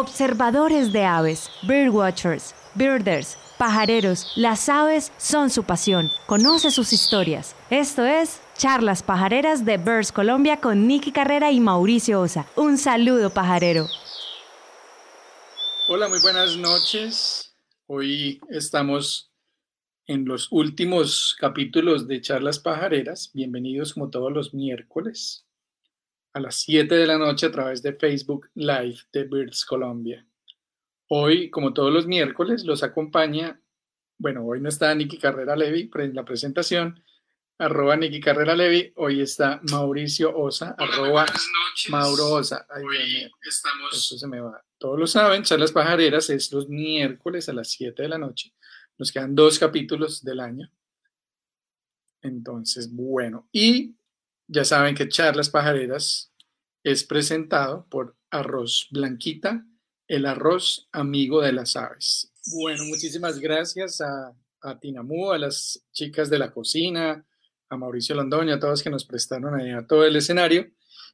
Observadores de aves, birdwatchers, birders, pajareros, las aves son su pasión. Conoce sus historias. Esto es Charlas Pajareras de Birds Colombia con Nicky Carrera y Mauricio Osa. Un saludo pajarero. Hola, muy buenas noches. Hoy estamos en los últimos capítulos de Charlas Pajareras. Bienvenidos como todos los miércoles a las 7 de la noche a través de Facebook Live de Birds Colombia. Hoy, como todos los miércoles, los acompaña, bueno, hoy no está Nicky Carrera Levi en la presentación, arroba Nicky Carrera Levi, hoy está Mauricio Osa, arroba Mauro Osa. hoy estamos... Eso se me va. Todos lo saben, Charlas Pajareras es los miércoles a las 7 de la noche. Nos quedan dos capítulos del año. Entonces, bueno, y ya saben que Charlas Pajareras es presentado por Arroz Blanquita, el arroz amigo de las aves. Bueno, muchísimas gracias a, Tinamú, a las chicas de la cocina, a Mauricio Londoño, a todos que nos prestaron ahí a todo el escenario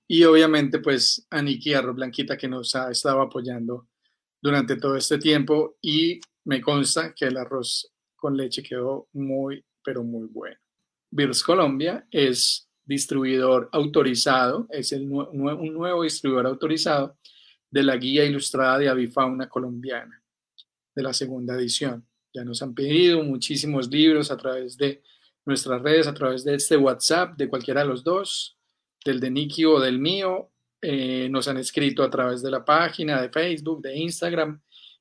y obviamente pues a Niki Arroz Blanquita que nos ha estado apoyando durante todo este tiempo y me consta que el arroz con leche quedó muy, pero muy bueno. Birds Colombia es distribuidor autorizado, es un nuevo distribuidor autorizado de la guía ilustrada de avifauna colombiana, de la segunda edición. Ya nos han pedido muchísimos libros a través de nuestras redes, a través de este WhatsApp, de cualquiera de los dos, del de Nicky o del mío. Eh, nos han escrito a través de la página de Facebook, de Instagram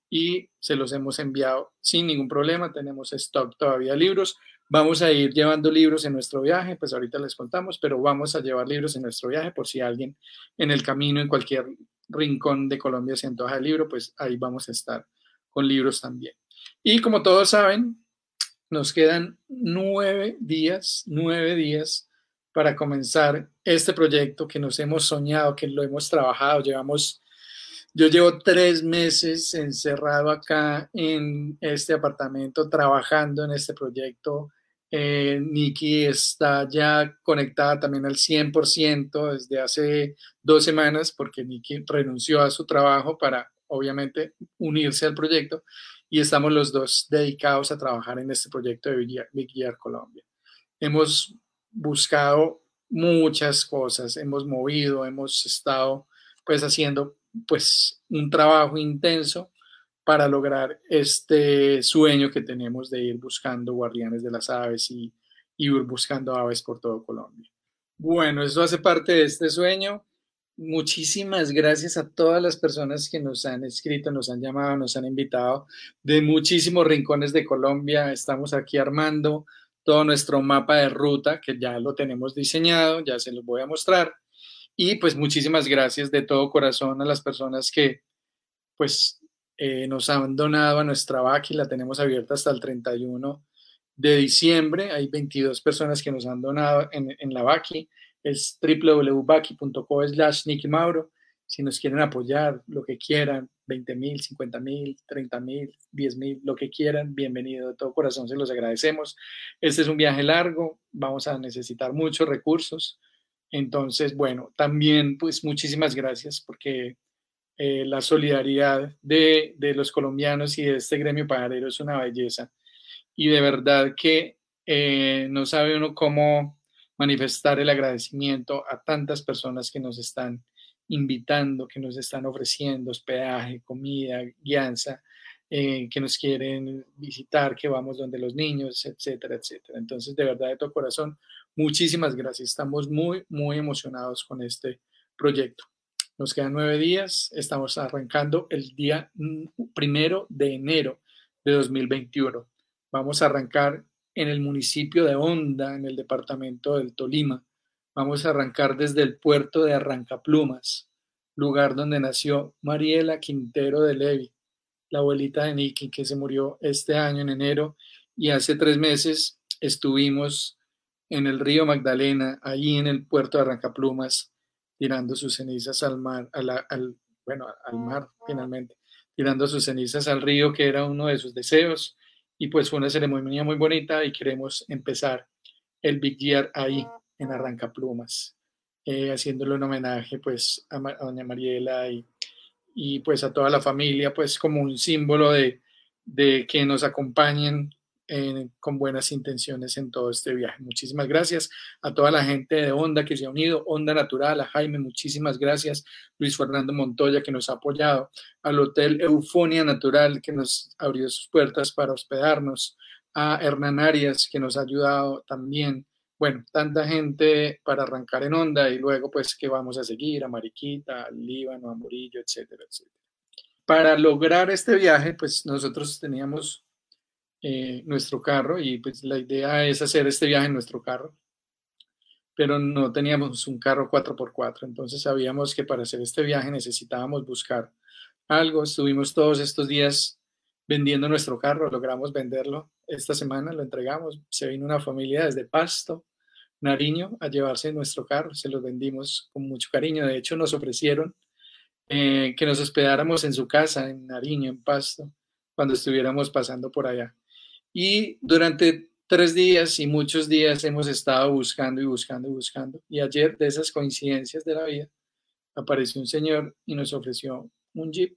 y se los hemos enviado sin ningún problema. Tenemos stock todavía libros. Vamos a ir llevando libros en nuestro viaje, pues ahorita les contamos, pero vamos a llevar libros en nuestro viaje por si alguien en el camino, en cualquier rincón de Colombia se antoja el libro, pues ahí vamos a estar con libros también. Y como todos saben, nos quedan nueve días, nueve días para comenzar este proyecto que nos hemos soñado, que lo hemos trabajado, llevamos yo llevo tres meses encerrado acá en este apartamento trabajando en este proyecto, eh, Nikki está ya conectada también al 100% desde hace dos semanas porque Nikki renunció a su trabajo para obviamente unirse al proyecto y estamos los dos dedicados a trabajar en este proyecto de Big Year Colombia. Hemos buscado muchas cosas, hemos movido, hemos estado pues haciendo pues un trabajo intenso para lograr este sueño que tenemos de ir buscando guardianes de las aves y, ir buscando aves por todo Colombia. Bueno, eso hace parte de este sueño. Muchísimas gracias a todas las personas que nos han escrito, nos han llamado, nos han invitado de muchísimos rincones de Colombia. Estamos aquí armando todo nuestro mapa de ruta que ya lo tenemos diseñado, ya se los voy a mostrar. Y pues muchísimas gracias de todo corazón a las personas que pues eh, nos han donado a nuestra VAC y la tenemos abierta hasta el 31 de diciembre. Hay 22 personas que nos han donado en, en la VACI. Es www.vaki.co slash Nicky Mauro. Si nos quieren apoyar, lo que quieran, 20 mil, 50 mil, 30 mil, 10 mil, lo que quieran, bienvenido de todo corazón, se los agradecemos. Este es un viaje largo, vamos a necesitar muchos recursos. Entonces, bueno, también pues muchísimas gracias porque eh, la solidaridad de, los colombianos y de este gremio pajarero es una belleza. Y de verdad que eh, no sabe uno cómo manifestar el agradecimiento a tantas personas que nos están invitando, que nos están ofreciendo hospedaje, comida, guianza, eh, que nos quieren visitar, que vamos donde los niños, etcétera, etcétera. Entonces, de verdad, de todo corazón, muchísimas gracias. Estamos muy, muy emocionados con este proyecto. Nos quedan nueve días. Estamos arrancando el día primero de enero de 2021. Vamos a arrancar en el municipio de Honda, en el departamento del Tolima. Vamos a arrancar desde el puerto de Arrancaplumas, lugar donde nació Mariela Quintero de Levi, la abuelita de Nicky, que se murió este año en enero. Y hace tres meses estuvimos en el río Magdalena, allí en el puerto de Arrancaplumas, tirando sus cenizas al mar, al, bueno, al mar finalmente, tirando sus cenizas al río, que era uno de sus deseos. Y pues fue una ceremonia muy bonita y queremos empezar el Big Year ahí, en Arrancaplumas, eh, haciéndole un homenaje pues a, doña Mariela y, y pues a toda la familia, pues como un símbolo de, de que nos acompañen con buenas intenciones en todo este viaje. Muchísimas gracias a toda la gente de Onda que se ha unido, Onda Natural, a Jaime, muchísimas gracias, Luis Fernando Montoya que nos ha apoyado, al Hotel Eufonia Natural que nos abrió sus puertas para hospedarnos, a Hernán Arias que nos ha ayudado también. Bueno, tanta gente para arrancar en Onda y luego pues que vamos a seguir a Mariquita, Líbano, a Murillo, etcétera, etcétera. Para lograr este viaje, pues nosotros teníamos eh, nuestro carro y pues la idea es hacer este viaje en nuestro carro, pero no teníamos un carro 4x4, entonces sabíamos que para hacer este viaje necesitábamos buscar algo, estuvimos todos estos días vendiendo nuestro carro, logramos venderlo esta semana, lo entregamos, se vino una familia desde Pasto, Nariño, a llevarse nuestro carro, se lo vendimos con mucho cariño, de hecho nos ofrecieron eh, que nos hospedáramos en su casa, en Nariño, en Pasto, cuando estuviéramos pasando por allá. Y durante tres días y muchos días hemos estado buscando y buscando y buscando. Y ayer, de esas coincidencias de la vida, apareció un señor y nos ofreció un Jeep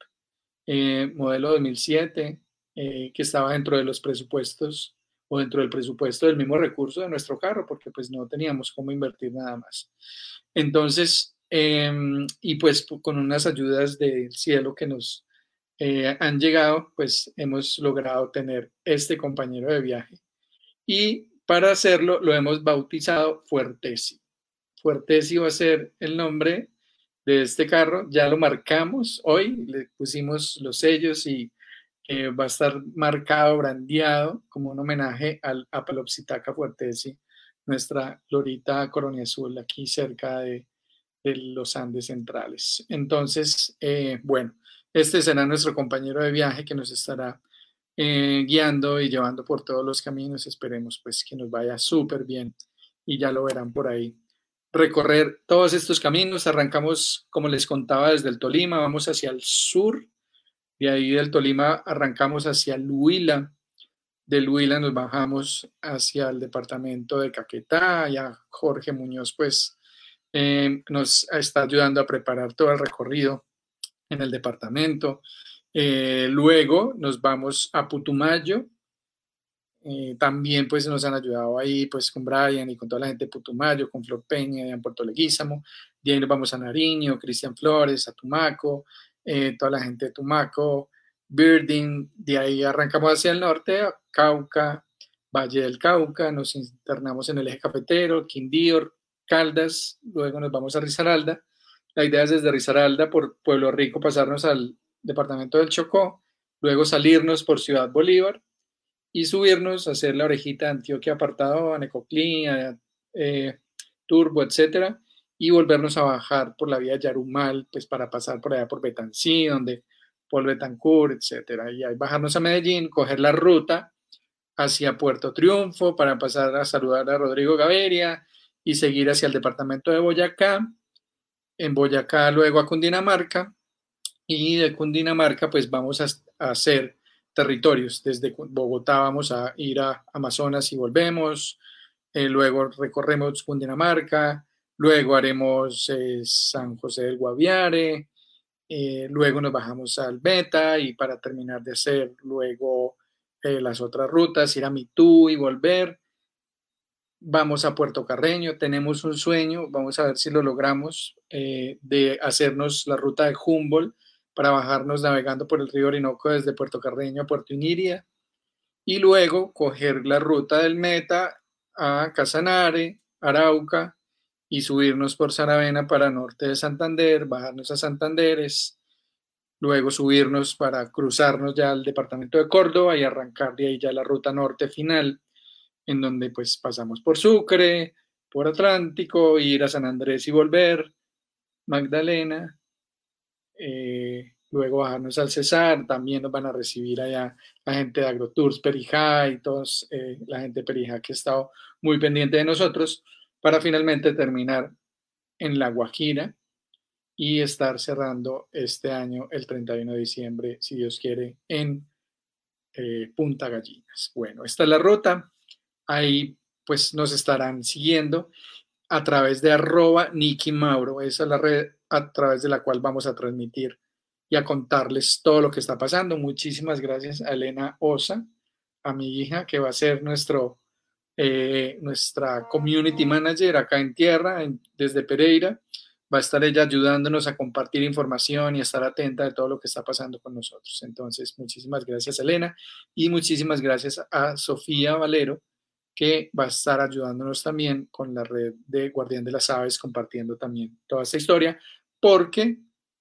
eh, modelo 2007 eh, que estaba dentro de los presupuestos o dentro del presupuesto del mismo recurso de nuestro carro, porque pues no teníamos cómo invertir nada más. Entonces, em, y pues con unas ayudas del cielo que nos eh, han llegado, pues hemos logrado tener este compañero de viaje. Y para hacerlo lo hemos bautizado Fuertesi. Fuertesi va a ser el nombre de este carro. Ya lo marcamos hoy, le pusimos los sellos y eh, va a estar marcado, brandeado como un homenaje al Apalopsitaca Fuertesi, nuestra lorita coronia azul aquí cerca de, los Andes centrales. Entonces, eh, bueno, este será nuestro compañero de viaje que nos estará eh, guiando y llevando por todos los caminos. Esperemos pues que nos vaya súper bien y ya lo verán por ahí. Recorrer todos estos caminos, arrancamos, como les contaba, desde el Tolima, vamos hacia el sur, de ahí del Tolima arrancamos hacia el Huila, del Huila nos bajamos hacia el departamento de Caquetá, ya Jorge Muñoz pues eh, nos está ayudando a preparar todo el recorrido en el departamento. Eh, luego nos vamos a Putumayo. Eh, también pues nos han ayudado ahí pues con Brian y con toda la gente de Putumayo, con Flor Peña en Puerto Leguízamo. De ahí nos vamos a Nariño, Cristian Flores, a Tumaco, eh, toda la gente de Tumaco, Birding. De ahí arrancamos hacia el norte, Cauca, Valle del Cauca, nos internamos en el eje cafetero, Quindío, Caldas, luego nos vamos a Risaralda la idea es desde Risaralda por Pueblo Rico pasarnos al departamento del Chocó, luego salirnos por Ciudad Bolívar y subirnos, a hacer la orejita de Antioquia apartado, a eh, Turbo, etcétera, y volvernos a bajar por la vía Yarumal, pues para pasar por allá por Betancí, donde por Betancourt, etcétera, y ahí bajarnos a Medellín, coger la ruta hacia Puerto Triunfo para pasar a saludar a Rodrigo Gaviria y seguir hacia el departamento de Boyacá en Boyacá, luego a Cundinamarca, y de Cundinamarca pues vamos a, hacer territorios. Desde Bogotá vamos a ir a Amazonas y volvemos, eh, luego recorremos Cundinamarca, luego haremos eh, San José del Guaviare, eh, luego nos bajamos al Beta y para terminar de hacer luego las otras rutas, ir a Mitú y volver vamos a Puerto Carreño, tenemos un sueño, vamos a ver si lo logramos, eh, de hacernos la ruta de Humboldt para bajarnos navegando por el río Orinoco desde Puerto Carreño a Puerto Iniria y luego coger la ruta del Meta a Casanare, Arauca y subirnos por Saravena para norte de Santander, bajarnos a Santanderes, luego subirnos para cruzarnos ya al departamento de Córdoba y arrancar de ahí ya la ruta norte final en donde pues pasamos por Sucre, por Atlántico, ir a San Andrés y volver, Magdalena, eh, luego bajarnos al Cesar, también nos van a recibir allá la gente de AgroTours, Perijá y todos, eh, la gente de Perijá que ha estado muy pendiente de nosotros, para finalmente terminar en La Guajira y estar cerrando este año, el 31 de diciembre, si Dios quiere, en eh, Punta Gallinas. Bueno, esta es la ruta ahí pues nos estarán siguiendo a través de arroba Nicky Mauro. Esa es la red a través de la cual vamos a transmitir y a contarles todo lo que está pasando. Muchísimas gracias a Elena Osa, a mi hija, que va a ser nuestro, eh, nuestra community manager acá en tierra, desde Pereira. Va a estar ella ayudándonos a compartir información y a estar atenta de todo lo que está pasando con nosotros. Entonces, muchísimas gracias, Elena, y muchísimas gracias a Sofía Valero, que va a estar ayudándonos también con la red de Guardián de las Aves, compartiendo también toda esta historia, porque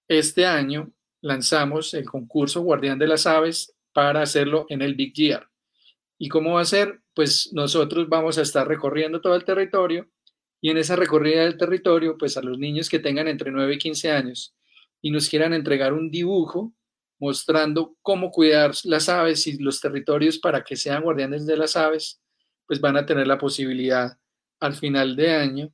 este año lanzamos el concurso Guardián de las Aves para hacerlo en el Big Year. ¿Y cómo va a ser? Pues nosotros vamos a estar recorriendo todo el territorio y en esa recorrida del territorio, pues a los niños que tengan entre 9 y 15 años y nos quieran entregar un dibujo mostrando cómo cuidar las aves y los territorios para que sean guardianes de las aves, pues van a tener la posibilidad al final de año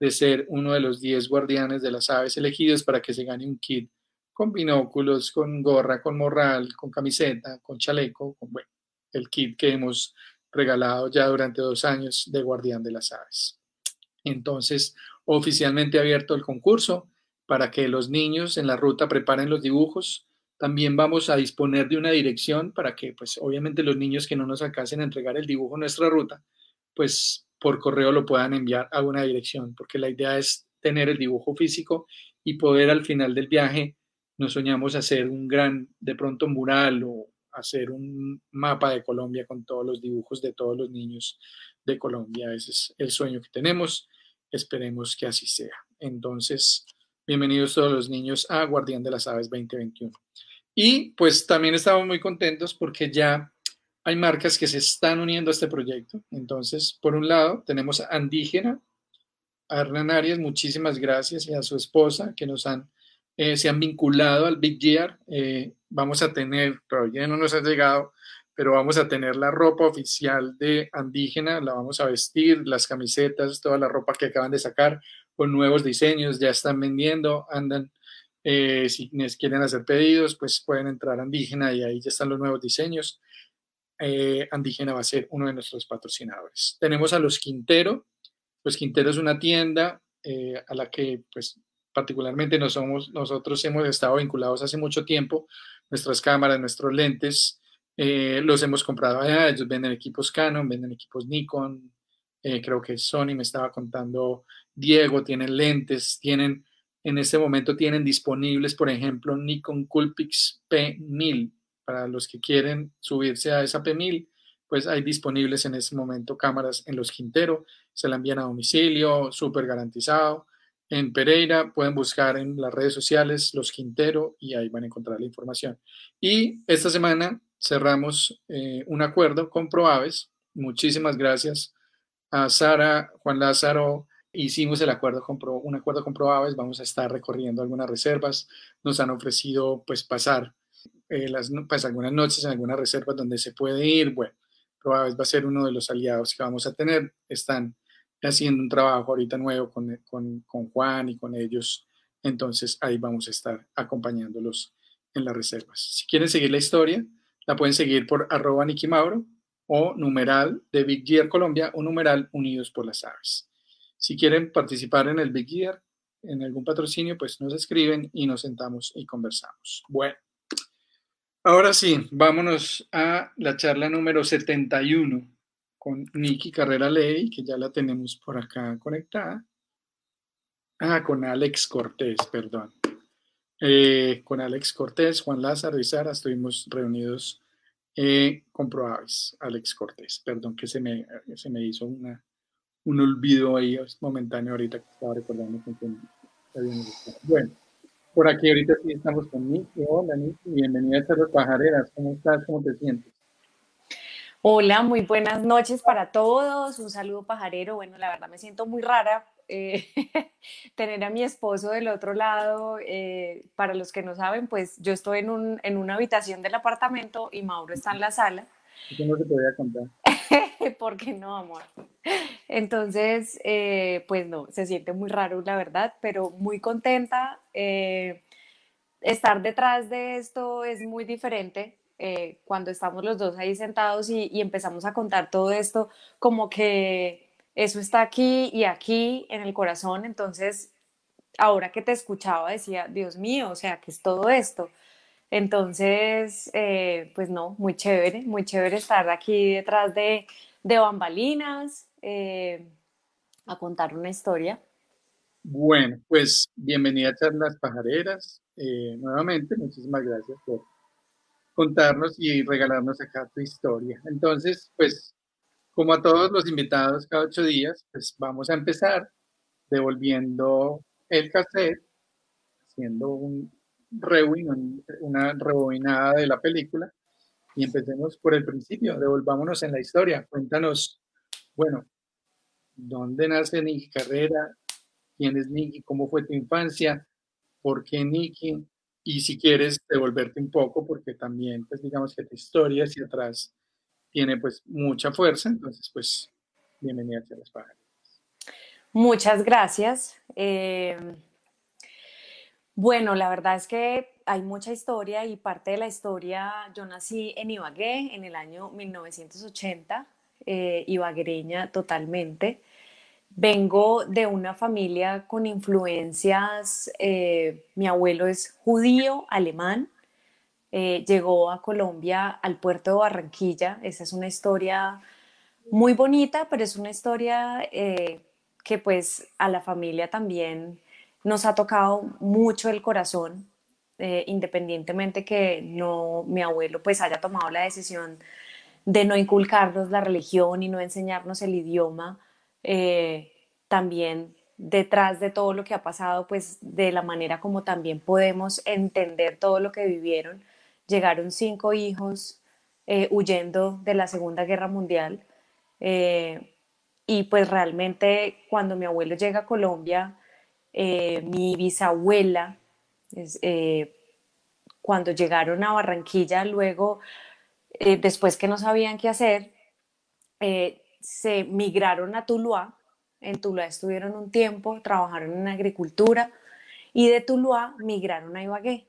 de ser uno de los 10 guardianes de las aves elegidos para que se gane un kit con binóculos, con gorra, con morral, con camiseta, con chaleco, con bueno, el kit que hemos regalado ya durante dos años de guardián de las aves. Entonces, oficialmente abierto el concurso para que los niños en la ruta preparen los dibujos. También vamos a disponer de una dirección para que, pues, obviamente los niños que no nos alcancen a entregar el dibujo nuestra ruta, pues por correo lo puedan enviar a una dirección, porque la idea es tener el dibujo físico y poder al final del viaje nos soñamos hacer un gran, de pronto, mural o hacer un mapa de Colombia con todos los dibujos de todos los niños de Colombia. Ese es el sueño que tenemos. Esperemos que así sea. Entonces, bienvenidos todos los niños a Guardián de las Aves 2021. Y pues también estamos muy contentos porque ya hay marcas que se están uniendo a este proyecto. Entonces, por un lado, tenemos a Andígena, a Hernán Arias, muchísimas gracias, y a su esposa que nos han eh, se han vinculado al Big Year. Eh, vamos a tener, todavía no nos ha llegado, pero vamos a tener la ropa oficial de Andígena, la vamos a vestir, las camisetas, toda la ropa que acaban de sacar con nuevos diseños, ya están vendiendo, andan, eh, si quieren hacer pedidos, pues pueden entrar a Andígena y ahí ya están los nuevos diseños. Andígena va a ser uno de nuestros patrocinadores. Tenemos a Los Quintero. Los Quintero es una tienda a la que pues particularmente nos somos, nosotros hemos estado vinculados hace mucho tiempo, nuestras cámaras, nuestros lentes, eh, los hemos comprado allá, ellos venden equipos Canon, venden equipos Nikon, eh, creo que Sony me estaba contando Diego, tienen lentes, tienen, en este momento tienen disponibles, por ejemplo, Nikon Coolpix P1000, para los que quieren subirse a esa P1000, pues hay disponibles en este momento cámaras en los Quintero, se la envían a domicilio, súper garantizado en Pereira, pueden buscar en las redes sociales Los Quintero y ahí van a encontrar la información. Y esta semana cerramos eh, un acuerdo con ProAves. Muchísimas gracias a Sara, Juan Lázaro. Hicimos el acuerdo con Pro, un acuerdo con ProAves. Vamos a estar recorriendo algunas reservas. Nos han ofrecido pues pasar eh, las, pues, algunas noches en algunas reservas donde se puede ir. Bueno, ProAves va a ser uno de los aliados que vamos a tener. Están haciendo un trabajo ahorita nuevo con, con, Juan y con ellos. Entonces ahí vamos a estar acompañándolos en las reservas. Si quieren seguir la historia, la pueden seguir por arroba Nicky Mauro o numeral de Big Gear Colombia o numeral Unidos por las Aves. Si quieren participar en el Big Gear, en algún patrocinio, pues nos escriben y nos sentamos y conversamos. Bueno, ahora sí, vámonos a la charla número 71 con Nikki Carrera Ley, que ya la tenemos por acá conectada. Ah, con Alex Cortés, perdón. Eh, con Alex Cortés, Juan Lázaro y Sara estuvimos reunidos eh, con Proavis, Alex Cortés. Perdón que se me, se me hizo una, un olvido ahí momentáneo ahorita que estaba recordando Bueno, por aquí ahorita sí estamos con Nicky. Hola Nicky, bienvenida a Cerro Pajareras. ¿Cómo estás? ¿Cómo te sientes? Hola, muy buenas noches para todos. Un saludo pajarero. Bueno, la verdad me siento muy rara eh, tener a mi esposo del otro lado. Eh, para los que no saben, pues yo estoy en, un, en una habitación del apartamento y Mauro está en la sala. Eso no se podía contar. ¿Por qué no, amor? Entonces, eh, pues no, se siente muy raro, la verdad, pero muy contenta. estar detrás de esto es muy diferente eh, cuando estamos los dos ahí sentados y, empezamos a contar todo esto, como que eso está aquí y aquí en el corazón, entonces ahora que te escuchaba decía, Dios mío, o sea, ¿qué es todo esto? Entonces, eh, pues no, muy chévere, muy chévere estar aquí detrás de, de bambalinas eh, a contar una historia. Bueno, pues bienvenida a Charlas Pajareras. Eh, nuevamente, muchísimas gracias por contarnos y regalarnos acá tu historia. Entonces, pues, como a todos los invitados cada ocho días, pues vamos a empezar devolviendo el cassette, haciendo un rewind, una rebobinada de la película y empecemos por el principio, devolvámonos en la historia. Cuéntanos, bueno, ¿dónde nace Nicky Carrera? ¿Quién es Nicky? ¿Cómo fue tu infancia? ¿Por qué Nicky? Y si quieres devolverte un poco, porque también, pues digamos que tu historia hacia atrás tiene pues mucha fuerza, entonces pues bienvenida a las pájaras. Muchas gracias. Eh, bueno, la verdad es que hay mucha historia y parte de la historia, yo nací en Ibagué en el año 1980, eh, ibaguereña totalmente. Vengo de una familia con influencias, eh, mi abuelo es judío, alemán, eh, llegó a Colombia al puerto de Barranquilla, esa es una historia muy bonita, pero es una historia eh, que pues a la familia también nos ha tocado mucho el corazón, independientemente que no mi abuelo pues haya tomado la decisión de no inculcarnos la religión y no enseñarnos el idioma eh, también detrás de todo lo que ha pasado, pues de la manera como también podemos entender todo lo que vivieron. Llegaron cinco hijos eh, huyendo de la Segunda Guerra Mundial eh, y pues realmente cuando mi abuelo llega a Colombia, mi bisabuela, cuando llegaron a Barranquilla, luego, después que no sabían qué hacer, se migraron a Tuluá. En Tuluá estuvieron un tiempo, trabajaron en agricultura y de Tuluá migraron a Ibagué.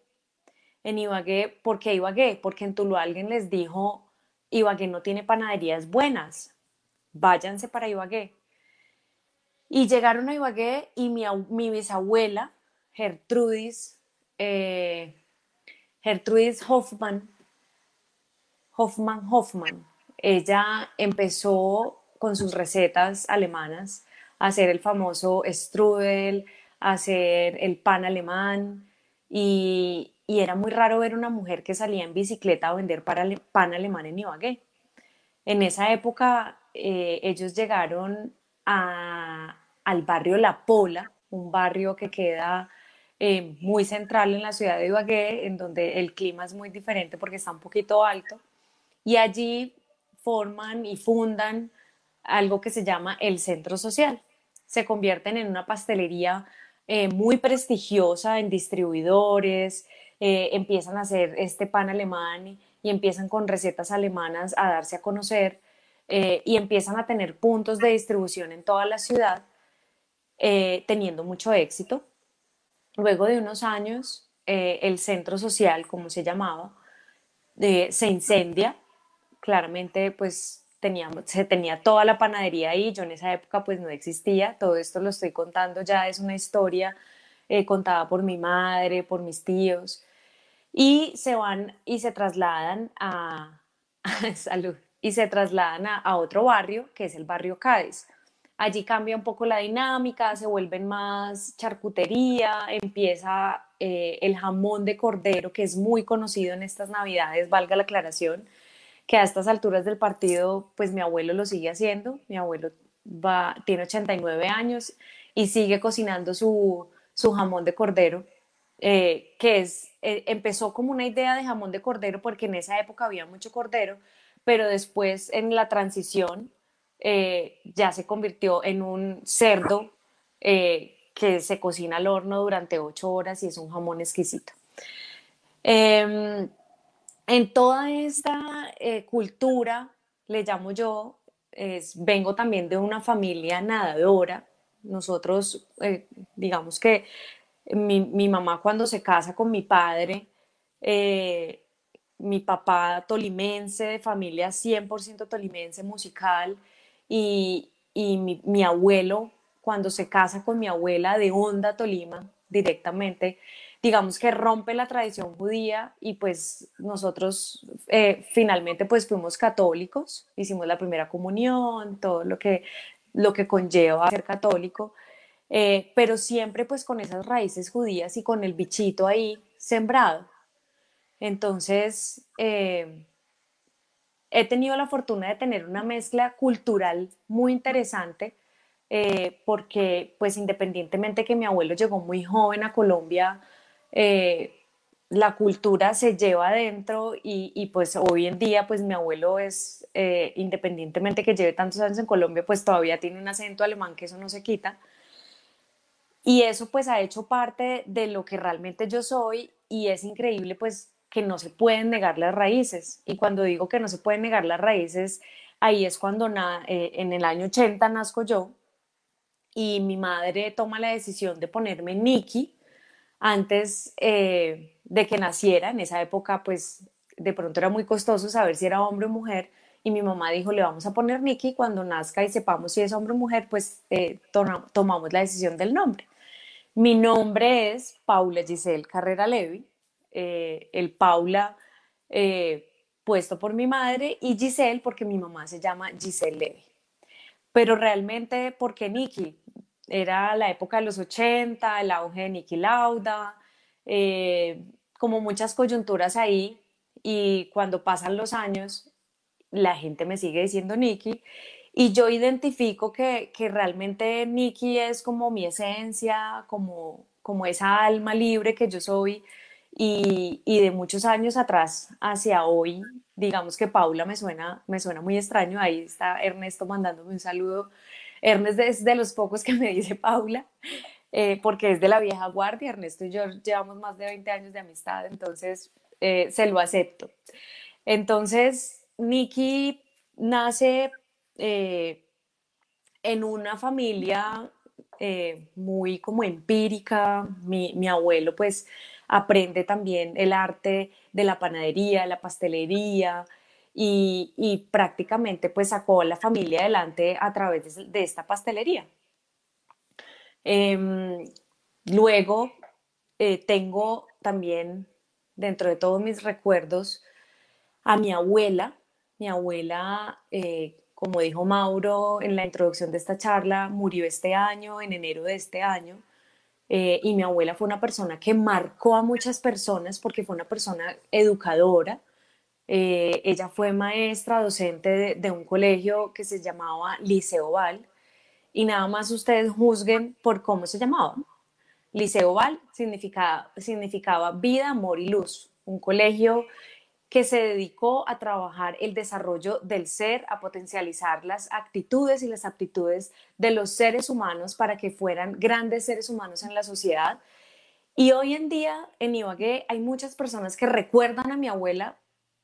En Ibagué, ¿por qué Ibagué? Porque en Tuluá alguien les dijo, Ibagué no tiene panaderías buenas, váyanse para Ibagué. Y llegaron a Ibagué y mi, mi bisabuela, Gertrudis, eh, Gertrudis Hoffman, Hoffman Hoffman, ella empezó con sus recetas alemanas, hacer el famoso strudel, hacer el pan alemán y, era muy raro ver una mujer que salía en bicicleta a vender pan alemán en Ibagué. En esa época eh, ellos llegaron al barrio La Pola, un barrio que queda eh, muy central en la ciudad de Ibagué, en donde el clima es muy diferente porque está un poquito alto. Y allí forman y fundan algo que se llama el centro social. Se convierten en una pastelería eh, muy prestigiosa en distribuidores, eh, empiezan a hacer este pan alemán y empiezan con recetas alemanas a darse a conocer y empiezan a tener puntos de distribución en toda la ciudad, teniendo mucho éxito. Luego de unos años, el centro social, como se llamaba, se incendia. Claramente, pues se tenía toda la panadería ahí, yo en esa época pues no existía, todo esto lo estoy contando ya, es una historia eh, contada por mi madre, por mis tíos, y se van y se trasladan a, salud, y se trasladan a, otro barrio, que es el barrio Cádiz. Allí cambia un poco la dinámica, se vuelven más charcutería, empieza eh, el jamón de cordero, que es muy conocido en estas navidades, valga la aclaración, que a estas alturas del partido, pues mi abuelo lo sigue haciendo, mi abuelo va, tiene 89 años y sigue cocinando su, jamón de cordero, eh, que es, eh, empezó como una idea de jamón de cordero porque en esa época había mucho cordero, pero después en la transición eh, ya se convirtió en un cerdo que se cocina al horno durante ocho horas y es un jamón exquisito. Em, en toda esta eh, cultura, le llamo yo, vengo también de una familia nadadora. Nosotros, eh, digamos que mi, mamá cuando se casa con mi padre, eh, mi papá tolimense, de familia 100% tolimense musical, y, mi, abuelo cuando se casa con mi abuela de Honda Tolima directamente, digamos que rompe la tradición judía y pues nosotros eh, finalmente pues fuimos católicos, hicimos la primera comunión, todo lo que, lo que conlleva ser católico, eh, pero siempre pues con esas raíces judías y con el bichito ahí sembrado. Entonces, eh, he tenido la fortuna de tener una mezcla cultural muy interesante porque pues independientemente que mi abuelo llegó muy joven a Colombia, eh, la cultura se lleva adentro y, pues hoy en día pues mi abuelo es, eh, independientemente que lleve tantos años en Colombia, pues todavía tiene un acento alemán que eso no se quita. Y eso pues ha hecho parte de lo que realmente yo soy y es increíble pues que no se pueden negar las raíces. Y cuando digo que no se pueden negar las raíces, ahí es cuando eh, en el año 80 nazco yo y mi madre toma la decisión de ponerme Nikki antes eh, de que naciera. En esa época, pues de pronto era muy costoso saber si era hombre o mujer. Y mi mamá dijo, le vamos a poner Nicky, cuando nazca y sepamos si es hombre o mujer, pues eh, tomamos la decisión del nombre. Mi nombre es Paula Giselle Carrera Levy, eh, el Paula puesto por mi madre y Giselle porque mi mamá se llama Giselle. Pero realmente, ¿por qué Nicky? Era la época de los 80, el auge de Niki Lauda, eh, como muchas coyunturas ahí. Y cuando pasan los años, la gente me sigue diciendo Niki. Y yo identifico que, que realmente Niki es como mi esencia, como, como esa alma libre que yo soy. Y, de muchos años atrás hacia hoy, digamos que Paula me suena, me suena muy extraño. Ahí está Ernesto mandándome un saludo Ernest es de los pocos que me dice Paula, eh, porque es de la vieja guardia. Ernesto y yo llevamos más de 20 años de amistad, entonces eh, se lo acepto. Entonces, Nikki nace eh, en una familia muy como empírica. Mi, mi abuelo pues aprende también el arte de la panadería, la pastelería, y, prácticamente pues sacó a la familia adelante a través de, esta pastelería. Em, luego eh, tengo también dentro de todos mis recuerdos a mi abuela. Mi abuela, eh, como dijo Mauro en la introducción de esta charla, murió este año, en enero de este año. Eh, y mi abuela fue una persona que marcó a muchas personas porque fue una persona educadora, eh, ella fue maestra, docente de, un colegio que se llamaba Liceo Val. Y nada más ustedes juzguen por cómo se llamaba. Liceo Val significaba, significaba vida, amor y luz, un colegio que se dedicó a trabajar el desarrollo del ser, a potencializar las actitudes y las aptitudes de los seres humanos para que fueran grandes seres humanos en la sociedad. Y hoy en día en Ibagué hay muchas personas que recuerdan a mi abuela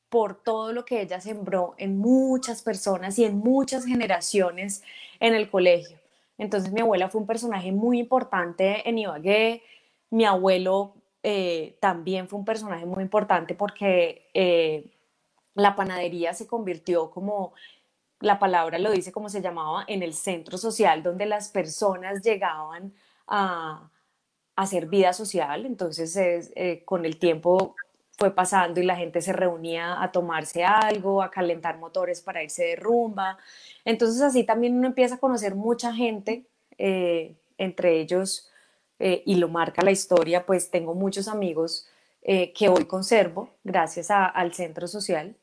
por todo lo que ella sembró en muchas personas y en muchas generaciones en el colegio. Entonces mi abuela fue un personaje muy importante en Ibagué, mi abuelo eh, también fue un personaje muy importante porque eh, la panadería se convirtió como, la palabra lo dice como se llamaba, en el centro social donde las personas llegaban a, hacer vida social. Entonces eh, con el tiempo fue pasando y la gente se reunía a tomarse algo, a calentar motores para irse de rumba. Entonces así también uno empieza a conocer mucha gente, entre ellos, eh, y lo marca la historia, pues tengo muchos amigos eh, que hoy conservo gracias al centro social.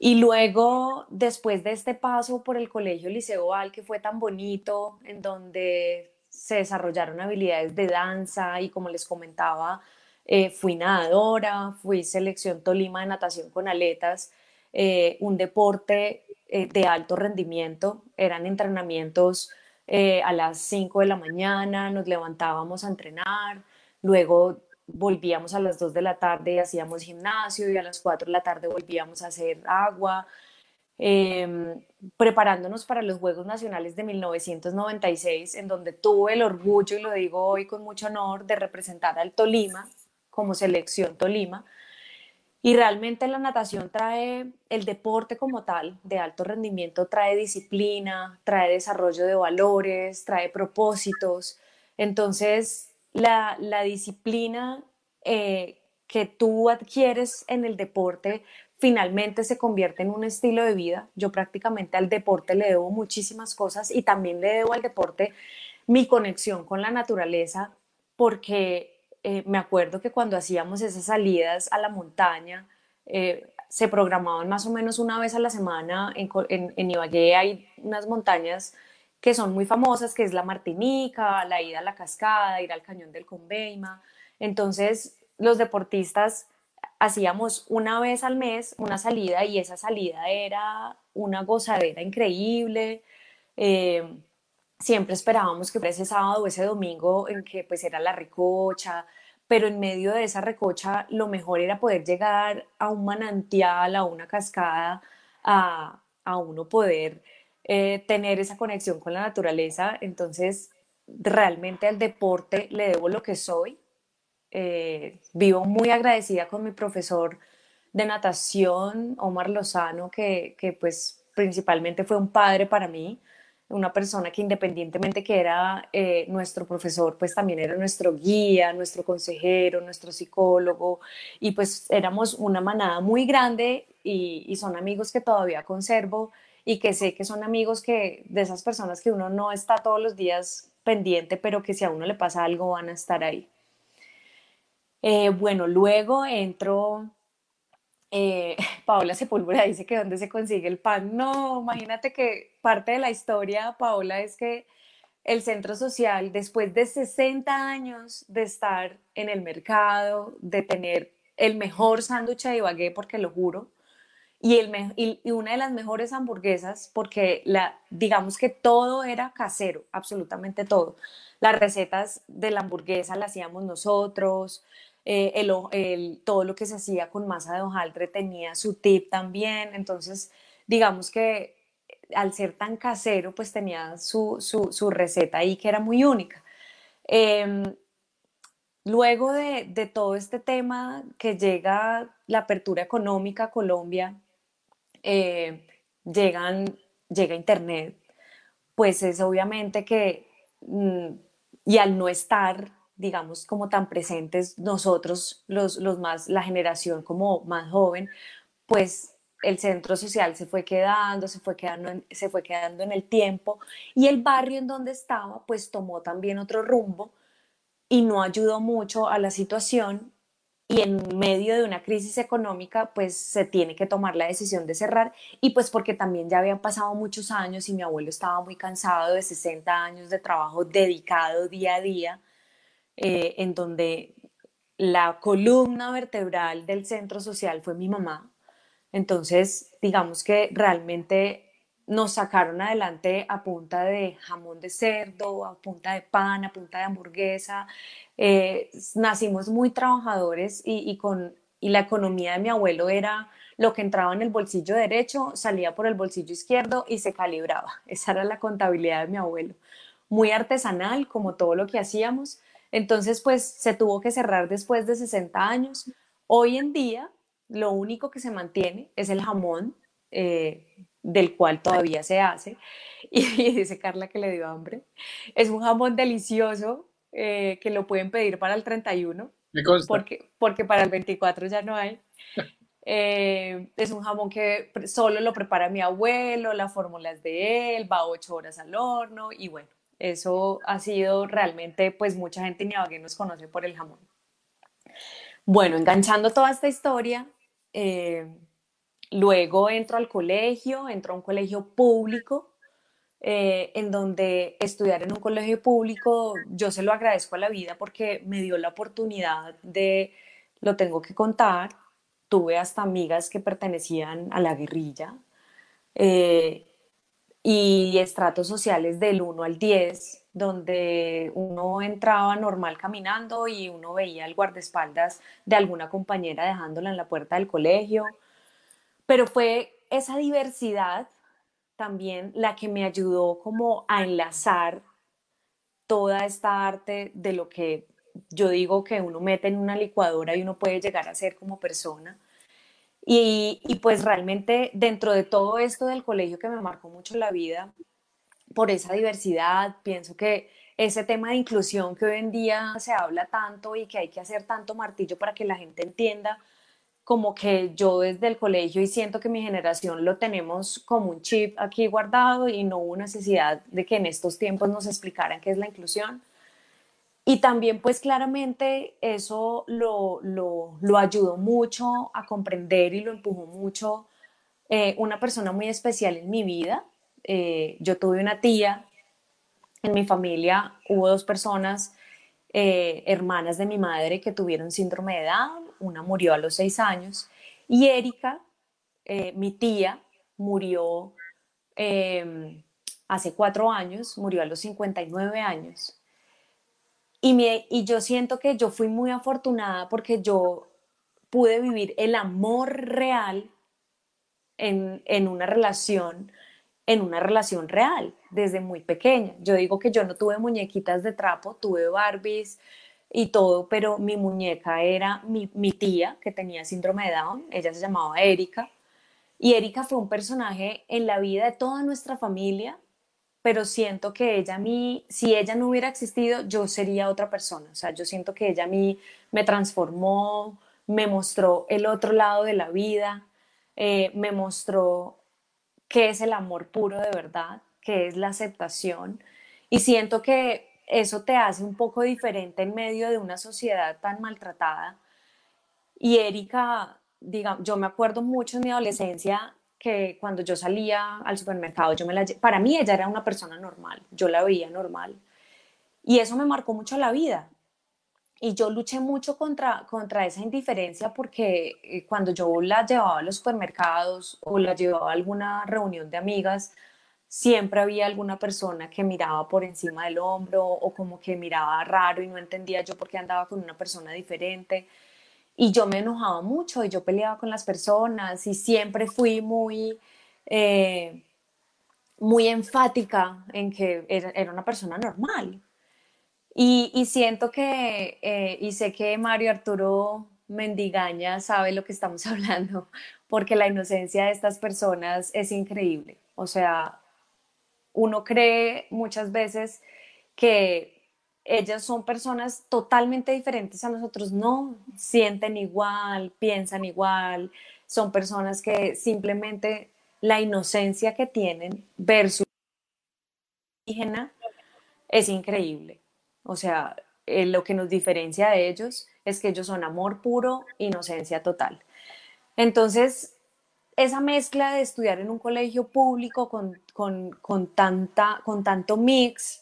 Y luego, después de este paso por el colegio Liceo Val, que fue tan bonito, en donde se desarrollaron habilidades de danza y como les comentaba, eh, fui nadadora, fui selección Tolima de natación con aletas, eh, un deporte de alto rendimiento, eran entrenamientos a las 5 de la mañana, nos levantábamos a entrenar, luego volvíamos a las 2 de la tarde y hacíamos gimnasio y a las 4 de la tarde volvíamos a hacer agua, em, preparándonos para los Juegos Nacionales de 1996, en donde tuve el orgullo, y lo digo hoy con mucho honor, de representar al Tolima como selección Tolima. Y realmente la natación trae el deporte como tal, de alto rendimiento, trae disciplina, trae desarrollo de valores, trae propósitos. Entonces, la, disciplina eh, que tú adquieres en el deporte finalmente se convierte en un estilo de vida. Yo prácticamente al deporte le debo muchísimas cosas y también le debo al deporte mi conexión con la naturaleza, porque eh, me acuerdo que cuando hacíamos esas salidas a la montaña, eh, se programaban más o menos una vez a la semana. En, en, Ibagué hay unas montañas que son muy famosas, que es la Martinica, la ida a la cascada, ir al cañón del Conveima. Entonces, los deportistas hacíamos una vez al mes una salida y esa salida era una gozadera increíble. Eh, siempre esperábamos que fuera ese sábado o ese domingo en que pues era la recocha, pero en medio de esa recocha lo mejor era poder llegar a un manantial, a una cascada, a, uno poder eh, tener esa conexión con la naturaleza. Entonces, realmente al deporte le debo lo que soy. Eh, vivo muy agradecida con mi profesor de natación, Omar Lozano, que, que pues principalmente fue un padre para mí una persona que independientemente que era eh, nuestro profesor, pues también era nuestro guía, nuestro consejero, nuestro psicólogo, y pues éramos una manada muy grande y, son amigos que todavía conservo y que sé que son amigos que de esas personas que uno no está todos los días pendiente, pero que si a uno le pasa algo van a estar ahí. Eh, bueno, luego entro eh, Paola Sepúlveda dice que dónde se consigue el pan. No, imagínate que parte de la historia, Paola, es que el centro social, después de 60 años de estar en el mercado, de tener el mejor sándwich de Ibagué, porque lo juro, y, el y, una de las mejores hamburguesas, porque la, digamos que todo era casero, absolutamente todo. Las recetas de la hamburguesa las hacíamos nosotros, eh, el, todo lo que se hacía con masa de hojaldre tenía su tip también, entonces digamos que al ser tan casero, pues tenía su, su, receta ahí que era muy única. Em, luego de, de, todo este tema que llega la apertura económica a Colombia, eh, llegan, llega Internet, pues es obviamente que, mm, y al no estar digamos, como tan presentes nosotros, los, los más, la generación como más joven, pues el centro social se fue quedando, se fue quedando, en, se fue quedando en el tiempo y el barrio en donde estaba pues tomó también otro rumbo y no ayudó mucho a la situación y en medio de una crisis económica pues se tiene que tomar la decisión de cerrar y pues porque también ya habían pasado muchos años y mi abuelo estaba muy cansado de 60 años de trabajo dedicado día a día eh, en donde la columna vertebral del centro social fue mi mamá. Entonces, digamos que realmente nos sacaron adelante a punta de jamón de cerdo, a punta de pan, a punta de hamburguesa. Eh, nacimos muy trabajadores y, con, y la economía de mi abuelo era lo que entraba en el bolsillo derecho, salía por el bolsillo izquierdo y se calibraba. Esa era la contabilidad de mi abuelo. Muy artesanal, como todo lo que hacíamos, entonces, pues se tuvo que cerrar después de 60 años. Hoy en día, lo único que se mantiene es el jamón, eh, del cual todavía se hace. Y, dice Carla que le dio hambre. Es un jamón delicioso eh, que lo pueden pedir para el 31. Porque, porque para el 24 ya no hay. Eh, es un jamón que solo lo prepara mi abuelo, la fórmula es de él, va ocho horas al horno y bueno, eso ha sido realmente, pues mucha gente en Ibagué nos conoce por el jamón. Bueno, enganchando toda esta historia, eh, luego entro al colegio, entro a un colegio público, eh, en donde estudiar en un colegio público, yo se lo agradezco a la vida porque me dio la oportunidad de, lo tengo que contar, tuve hasta amigas que pertenecían a la guerrilla. Eh, y estratos sociales del 1 al 10, donde uno entraba normal caminando y uno veía el guardaespaldas de alguna compañera dejándola en la puerta del colegio. Pero fue esa diversidad también la que me ayudó como a enlazar toda esta arte de lo que yo digo que uno mete en una licuadora y uno puede llegar a ser como persona y, pues realmente dentro de todo esto del colegio que me marcó mucho la vida, por esa diversidad, pienso que ese tema de inclusión que hoy en día se habla tanto y que hay que hacer tanto martillo para que la gente entienda, como que yo desde el colegio y siento que mi generación lo tenemos como un chip aquí guardado y no hubo necesidad de que en estos tiempos nos explicaran qué es la inclusión. Y también pues claramente eso lo, lo, lo ayudó mucho a comprender y lo empujó mucho eh, una persona muy especial en mi vida. Eh, yo tuve una tía, en mi familia hubo dos personas, eh, hermanas de mi madre, que tuvieron síndrome de Down, una murió a los seis años, y Erika, mi tía, murió em, hace cuatro años, murió a los 59 años. Y, y yo siento que yo fui muy afortunada porque yo pude vivir el amor real en, una relación, en una relación real, desde muy pequeña. Yo digo que yo no tuve muñequitas de trapo, tuve Barbies y todo, pero mi muñeca era mi, mi tía que tenía síndrome de Down, ella se llamaba Erika, y Erika fue un personaje en la vida de toda nuestra familia, pero siento que ella a mí, si ella no hubiera existido, yo sería otra persona. O sea, yo siento que ella a mí me transformó, me mostró el otro lado de la vida, eh, me mostró qué es el amor puro de verdad, qué es la aceptación. Y siento que eso te hace un poco diferente en medio de una sociedad tan maltratada. Y Erika, digamos, yo me acuerdo mucho en mi adolescencia que cuando yo salía al supermercado, yo me la, para mí ella era una persona normal, yo la veía normal. Y eso me marcó mucho la vida, y yo luché mucho contra, contra esa indiferencia porque eh, cuando yo la llevaba a los supermercados o la llevaba a alguna reunión de amigas, siempre había alguna persona que miraba por encima del hombro o como que miraba raro y no entendía yo por qué andaba con una persona diferente. Y yo me enojaba mucho y yo peleaba con las personas y siempre fui muy, eh, muy enfática en que era, una persona normal, y, siento que, eh, y sé que Mario Arturo Mendigaña sabe lo que estamos hablando, porque la inocencia de estas personas es increíble. O sea, uno cree muchas veces que ellas son personas totalmente diferentes a nosotros, no sienten igual, piensan igual, son personas que simplemente la inocencia que tienen versus indígena es increíble. O sea, eh, lo que nos diferencia de ellos es que ellos son amor puro, inocencia total. Entonces, esa mezcla de estudiar en un colegio público con, tanta, con tanto mix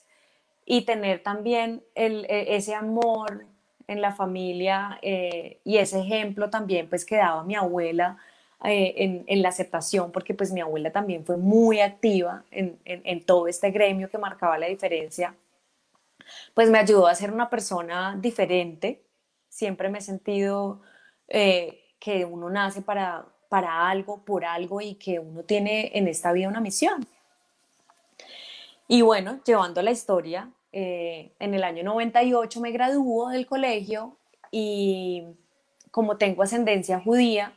y tener también e, ese amor en la familia eh, y ese ejemplo también pues que daba mi abuela eh, en, la aceptación, porque pues mi abuela también fue muy activa en todo este gremio que marcaba la diferencia pues me ayudó a ser una persona diferente. Siempre me he sentido eh, que uno nace para, para algo, por algo y que uno tiene en esta vida una misión. Y bueno, llevando la historia, eh, en el año 98 me graduó del colegio y como tengo ascendencia judía,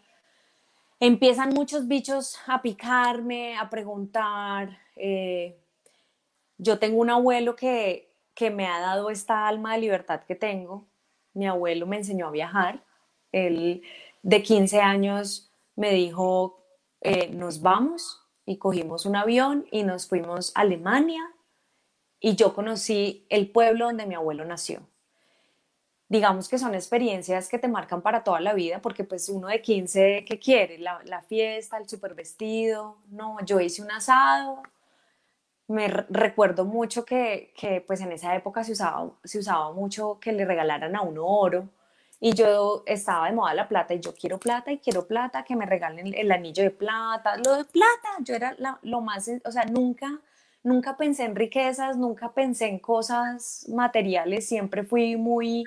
empiezan muchos bichos a picarme, a preguntar. Eh, yo tengo un abuelo que que me ha dado esta alma de libertad que tengo. Mi abuelo me enseñó a viajar. Él de 15 años me dijo, eh, nos vamos y cogimos un avión y nos fuimos a Alemania y yo conocí el pueblo donde mi abuelo nació. Digamos que son experiencias que te marcan para toda la vida porque pues uno de 15, ¿qué quiere? La, la fiesta, el super vestido. No, yo hice un asado, me recuerdo mucho que, que, pues en esa época se usaba, se usaba mucho que le regalaran a uno oro y yo estaba de moda la plata y yo quiero plata y quiero plata, que me regalen el, anillo de plata, lo de plata, yo era lo más, o sea, nunca, nunca pensé en riquezas, nunca pensé en cosas materiales, siempre fui muy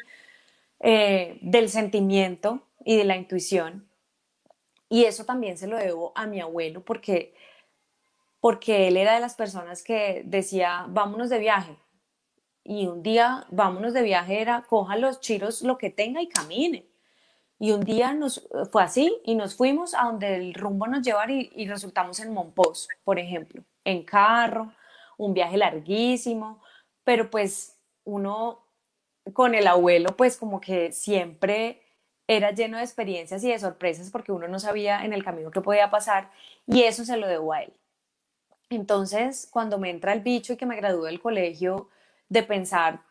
eh, del sentimiento y de la intuición. Y eso también se lo debo a mi abuelo porque porque él era de las personas que decía, vámonos de viaje. Y un día, vámonos de viaje era, coja los chiros lo que tenga y camine. Y un día nos fue así y nos fuimos a donde el rumbo nos llevara y, resultamos en Monpós, por ejemplo, en carro, un viaje larguísimo, pero pues uno con el abuelo, pues como que siempre era lleno de experiencias y de sorpresas porque uno no sabía en el camino qué podía pasar y eso se lo debo a él. Entonces, cuando me entra el bicho y que me gradúo del colegio, de pensar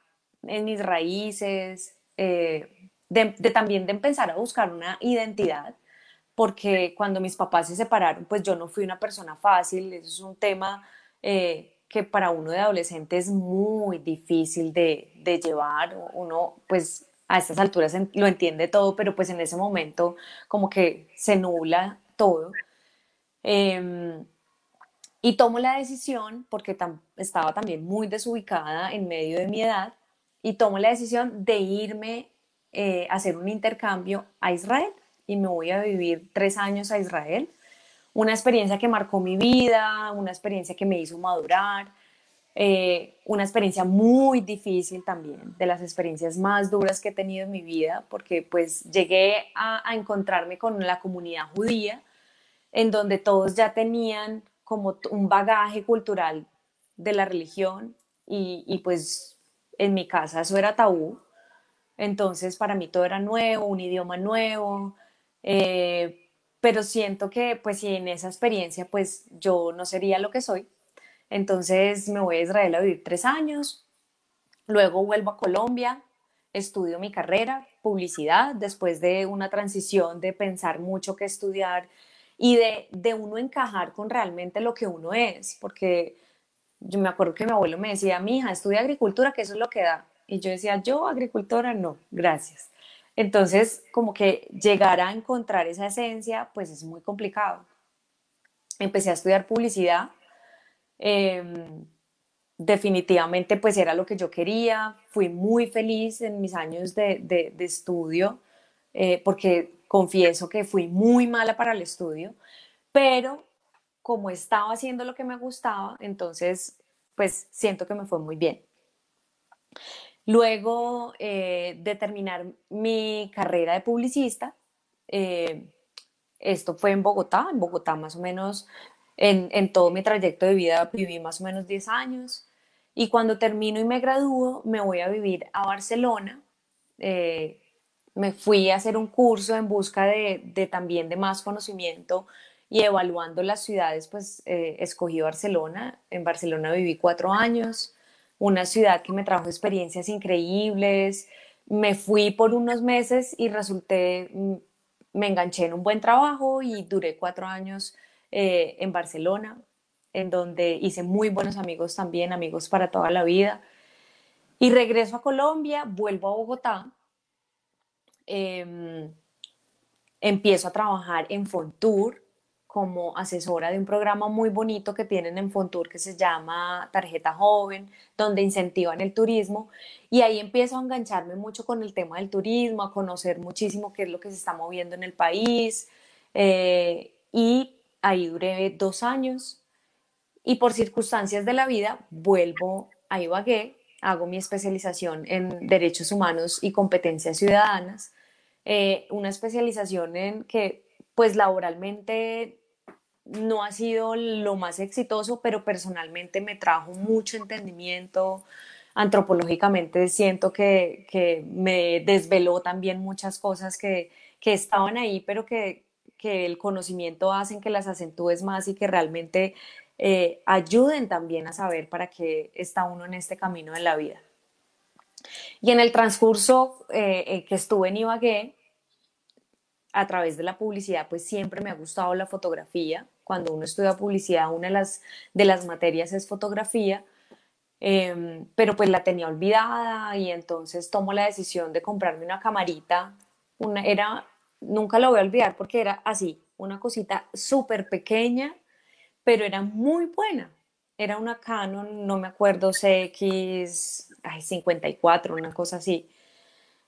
en mis raíces, eh, de, también de empezar a buscar una identidad, porque cuando mis papás se separaron, pues yo no fui una persona fácil, eso es un tema eh, que para uno de adolescente es muy difícil de, de llevar, uno pues a estas alturas lo entiende todo, pero pues en ese momento como que se nubla todo. Em, y tomo la decisión, porque estaba también muy desubicada en medio de mi edad, y tomo la decisión de irme eh, a hacer un intercambio a Israel. Y me voy a vivir tres años a Israel. Una experiencia que marcó mi vida, una experiencia que me hizo madurar, eh, una experiencia muy difícil también, de las experiencias más duras que he tenido en mi vida, porque pues llegué a, a encontrarme con la comunidad judía, en donde todos ya tenían como un bagaje cultural de la religión y, pues en mi casa eso era tabú. Entonces para mí todo era nuevo, un idioma nuevo, eh, pero siento que pues si en esa experiencia pues yo no sería lo que soy. Entonces me voy a Israel a vivir tres años, luego vuelvo a Colombia, estudio mi carrera, publicidad, después de una transición de pensar mucho que estudiar y de, de uno encajar con realmente lo que uno es, porque yo me acuerdo que mi abuelo me decía, mi estudia agricultura, que eso es lo que da. Y yo decía, yo agricultora, no, gracias. Entonces, como que llegar a encontrar esa esencia, pues es muy complicado. Empecé a estudiar publicidad. Em, definitivamente, pues era lo que yo quería. Fui muy feliz en mis años de, de, estudio, eh, porque confieso que fui muy mala para el estudio, pero como estaba haciendo lo que me gustaba, entonces pues siento que me fue muy bien. Luego eh, de terminar mi carrera de publicista, eh, esto fue en Bogotá, en Bogotá más o menos, en, todo mi trayecto de vida viví más o menos 10 años y cuando termino y me gradúo me voy a vivir a Barcelona. Eh, me fui a hacer un curso en busca de, también de más conocimiento y evaluando las ciudades, pues eh, escogí Barcelona. En Barcelona viví cuatro años, una ciudad que me trajo experiencias increíbles. Me fui por unos meses y resulté, mm, me enganché en un buen trabajo y duré cuatro años eh, en Barcelona, en donde hice muy buenos amigos también, amigos para toda la vida. Y regreso a Colombia, vuelvo a Bogotá Em, empiezo a trabajar en Fontour como asesora de un programa muy bonito que tienen en Fontour que se llama Tarjeta Joven, donde incentivan el turismo. Y ahí empiezo a engancharme mucho con el tema del turismo, a conocer muchísimo qué es lo que se está moviendo en el país. Eh, y ahí duré dos años. Y por circunstancias de la vida vuelvo a Ibagué, hago mi especialización en derechos humanos y competencias ciudadanas eh, una especialización en que pues laboralmente no ha sido lo más exitoso, pero personalmente me trajo mucho entendimiento. Antropológicamente siento que, que me desveló también muchas cosas que, que estaban ahí, pero que, que, el conocimiento hacen que las acentúes más y que realmente eh, ayuden también a saber para qué está uno en este camino de la vida. Y en el transcurso eh, que estuve en Ibagué, a través de la publicidad, pues siempre me ha gustado la fotografía. Cuando uno estudia publicidad, una de las, de las materias es fotografía, em, pero pues la tenía olvidada y entonces tomo la decisión de comprarme una camarita. Una, era, nunca lo voy a olvidar porque era así, una cosita súper pequeña, pero era muy buena. Era una Canon, no me acuerdo, CX ay, 54, una cosa así.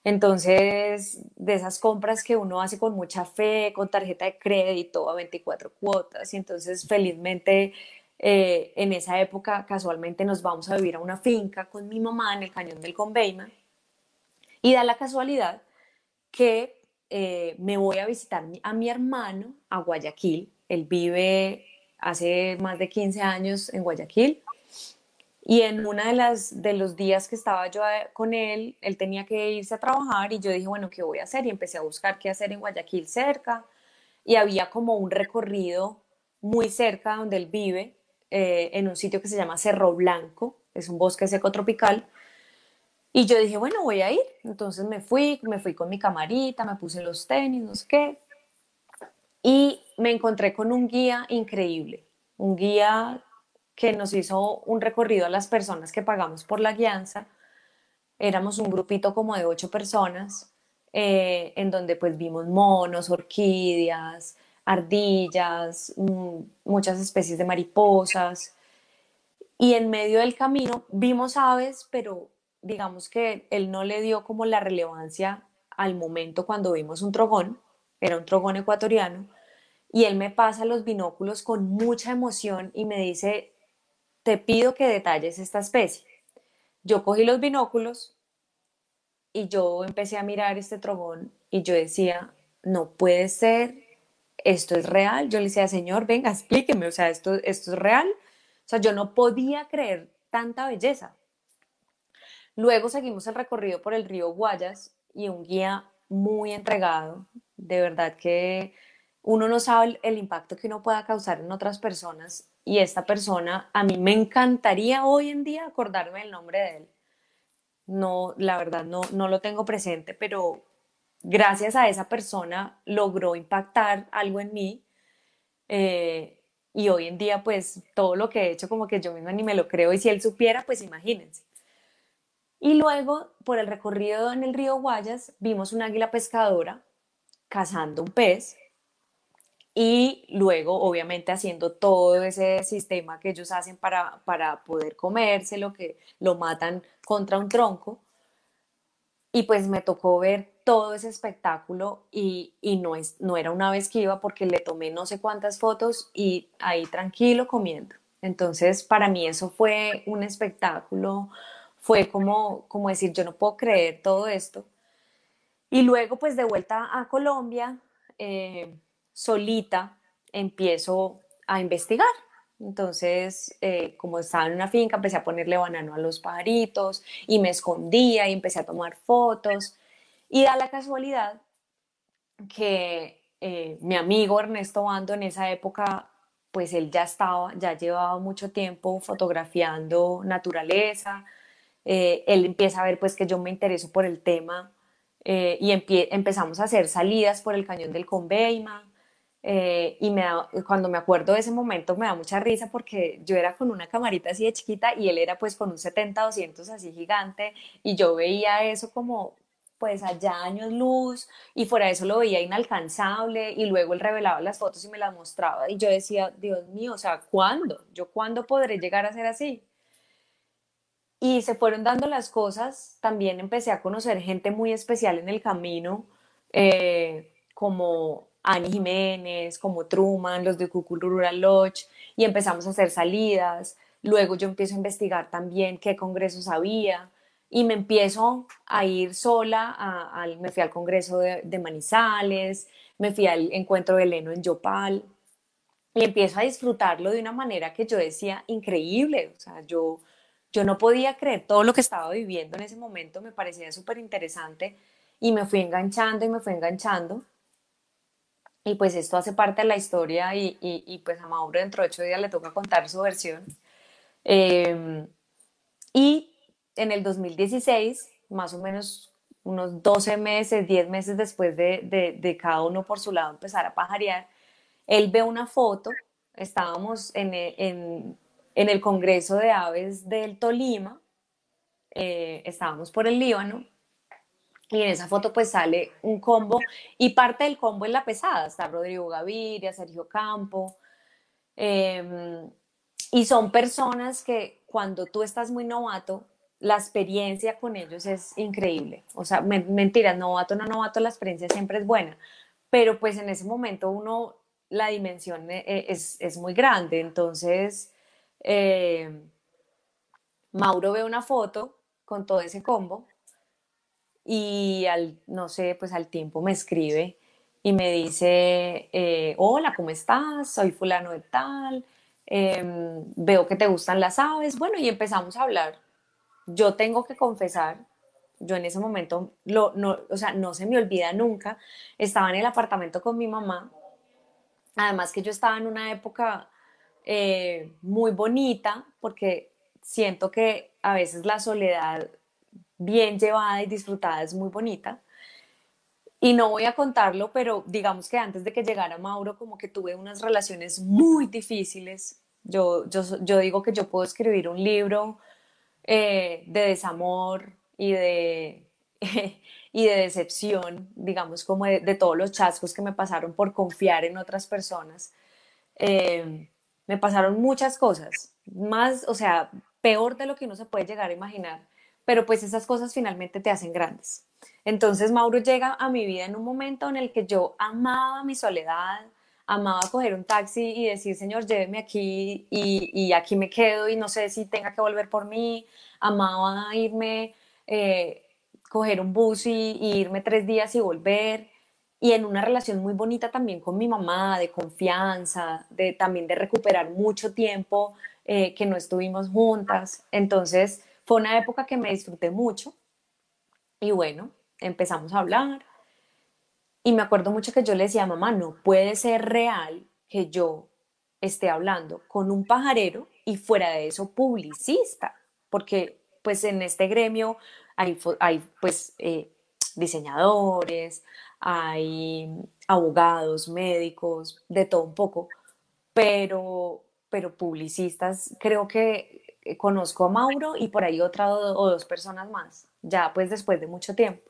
Entonces, de esas compras que uno hace con mucha fe, con tarjeta de crédito a 24 cuotas, y entonces felizmente eh, en esa época casualmente nos vamos a vivir a una finca con mi mamá en el cañón del Conveima, y da la casualidad que eh, me voy a visitar a mi hermano a Guayaquil, él vive hace más de 15 años en Guayaquil, Y en uno de, las, de los días que estaba yo eh, con él, él tenía que irse a trabajar y yo dije, bueno, ¿qué voy a hacer? Y empecé a buscar qué hacer en Guayaquil cerca. Y había como un recorrido muy cerca donde él vive, eh, en un sitio que se llama Cerro Blanco, es un bosque seco tropical. Y yo dije, bueno, voy a ir. Entonces me fui, me fui con mi camarita, me puse los tenis, no sé qué. Y me encontré con un guía increíble, un guía que nos hizo un recorrido a las personas que pagamos por la guianza. Éramos un grupito como de ocho personas, eh, en donde pues vimos monos, orquídeas, ardillas, mm, muchas especies de mariposas. Y en medio del camino vimos aves, pero digamos que él no le dio como la relevancia al momento cuando vimos un trogón, era un trogón ecuatoriano, y él me pasa los binóculos con mucha emoción y me dice, te pido que detalles esta especie. Yo cogí los binóculos y yo empecé a mirar este trogón y yo decía, no puede ser, esto es real. Yo le decía, señor, venga, explíqueme, o sea, esto, esto es real. O sea, yo no podía creer tanta belleza. Luego seguimos el recorrido por el río Guayas y un guía muy entregado, de verdad que uno no sabe el, impacto que uno pueda causar en otras personas y esta persona, a mí me encantaría hoy en día acordarme el nombre de él. No, la verdad no, no lo tengo presente, pero gracias a esa persona logró impactar algo en mí. Eh, y hoy en día, pues todo lo que he hecho, como que yo misma ni me lo creo. Y si él supiera, pues imagínense. Y luego, por el recorrido en el río Guayas, vimos una águila pescadora cazando un pez y luego obviamente haciendo todo ese sistema que ellos hacen para, para poder comérselo, que lo matan contra un tronco. Y pues me tocó ver todo ese espectáculo y, y no, es, no era una vez que iba porque le tomé no sé cuántas fotos y ahí tranquilo comiendo. Entonces para mí eso fue un espectáculo, fue como, como decir, yo no puedo creer todo esto. Y luego pues de vuelta a Colombia, eh, solita empiezo a investigar. Entonces, eh, como estaba en una finca, empecé a ponerle banano a los pajaritos y me escondía y empecé a tomar fotos. Y da la casualidad que eh, mi amigo Ernesto Bando en esa época, pues él ya estaba, ya llevaba mucho tiempo fotografiando naturaleza. Eh, él empieza a ver pues que yo me intereso por el tema y empezamos a hacer salidas por el cañón del Conveima. Eh, y me cuando me acuerdo de ese momento me da mucha risa porque yo era con una camarita así de chiquita y él era pues con un 70-200 así gigante y yo veía eso como pues allá años luz y fuera de eso lo veía inalcanzable y luego él revelaba las fotos y me las mostraba y yo decía, Dios mío, o sea, ¿cuándo? ¿Yo cuándo podré llegar a ser así? Y se fueron dando las cosas, también empecé a conocer gente muy especial en el camino, eh, como Annie Jiménez, como Truman, los de Rural Lodge, y empezamos a hacer salidas. Luego yo empiezo a investigar también qué congresos había y me empiezo a ir sola, a, me fui al congreso de, Manizales, me fui al encuentro de Leno en Yopal y empiezo a disfrutarlo de una manera que yo decía increíble, o sea, yo, yo no podía creer todo lo que estaba viviendo en ese momento, me parecía súper interesante y me fui enganchando y me fui enganchando y pues esto hace parte de la historia y, y, pues a Mauro dentro de ocho días le toca contar su versión. Em, y en el 2016, más o menos unos 12 meses, 10 meses después de, de, de, cada uno por su lado empezar a pajarear, él ve una foto, estábamos en, en, en el Congreso de Aves del Tolima, eh, estábamos por el Líbano, y en esa foto pues sale un combo y parte del combo es la pesada. Está Rodrigo Gaviria, Sergio Campo. Em, y son personas que cuando tú estás muy novato, la experiencia con ellos es increíble. O sea, mentira, novato, no novato, la experiencia siempre es buena. Pero pues en ese momento uno, la dimensión e, e, es, es muy grande. Entonces, em, Mauro ve una foto con todo ese combo y al, no sé, pues al tiempo me escribe y me dice, eh, hola, ¿cómo estás? Soy fulano de tal, em, veo que te gustan las aves, bueno, y empezamos a hablar. Yo tengo que confesar, yo en ese momento, lo, no, o sea, no se me olvida nunca, estaba en el apartamento con mi mamá, además que yo estaba en una época eh, muy bonita, porque siento que a veces la soledad bien llevada y disfrutada es muy bonita. Y no voy a contarlo, pero digamos que antes de que llegara Mauro, como que tuve unas relaciones muy difíciles. Yo, yo, yo digo que yo puedo escribir un libro eh, de desamor y de, y de decepción, digamos, como de, todos los chascos que me pasaron por confiar en otras personas. Eh, me pasaron muchas cosas, más, o sea, peor de lo que uno se puede llegar a imaginar, pero pues esas cosas finalmente te hacen grandes. Entonces Mauro llega a mi vida en un momento en el que yo amaba mi soledad, amaba coger un taxi y decir, Señor, lléveme aquí y, aquí me quedo y no sé si tenga que volver por mí. Amaba irme, eh, coger un bus y, irme tres días y volver. Y en una relación muy bonita también con mi mamá, de confianza, de también de recuperar mucho tiempo eh, que no estuvimos juntas. Entonces fue una época que me disfruté mucho. Y bueno, empezamos a hablar. Y me acuerdo mucho que yo le decía, mamá, no puede ser real que yo esté hablando con un pajarero y fuera de eso publicista, porque pues en este gremio hay, hay pues eh, diseñadores, hay abogados, médicos, de todo un poco, pero, pero publicistas creo que conozco a Mauro y por ahí otra o dos personas más, ya pues después de mucho tiempo.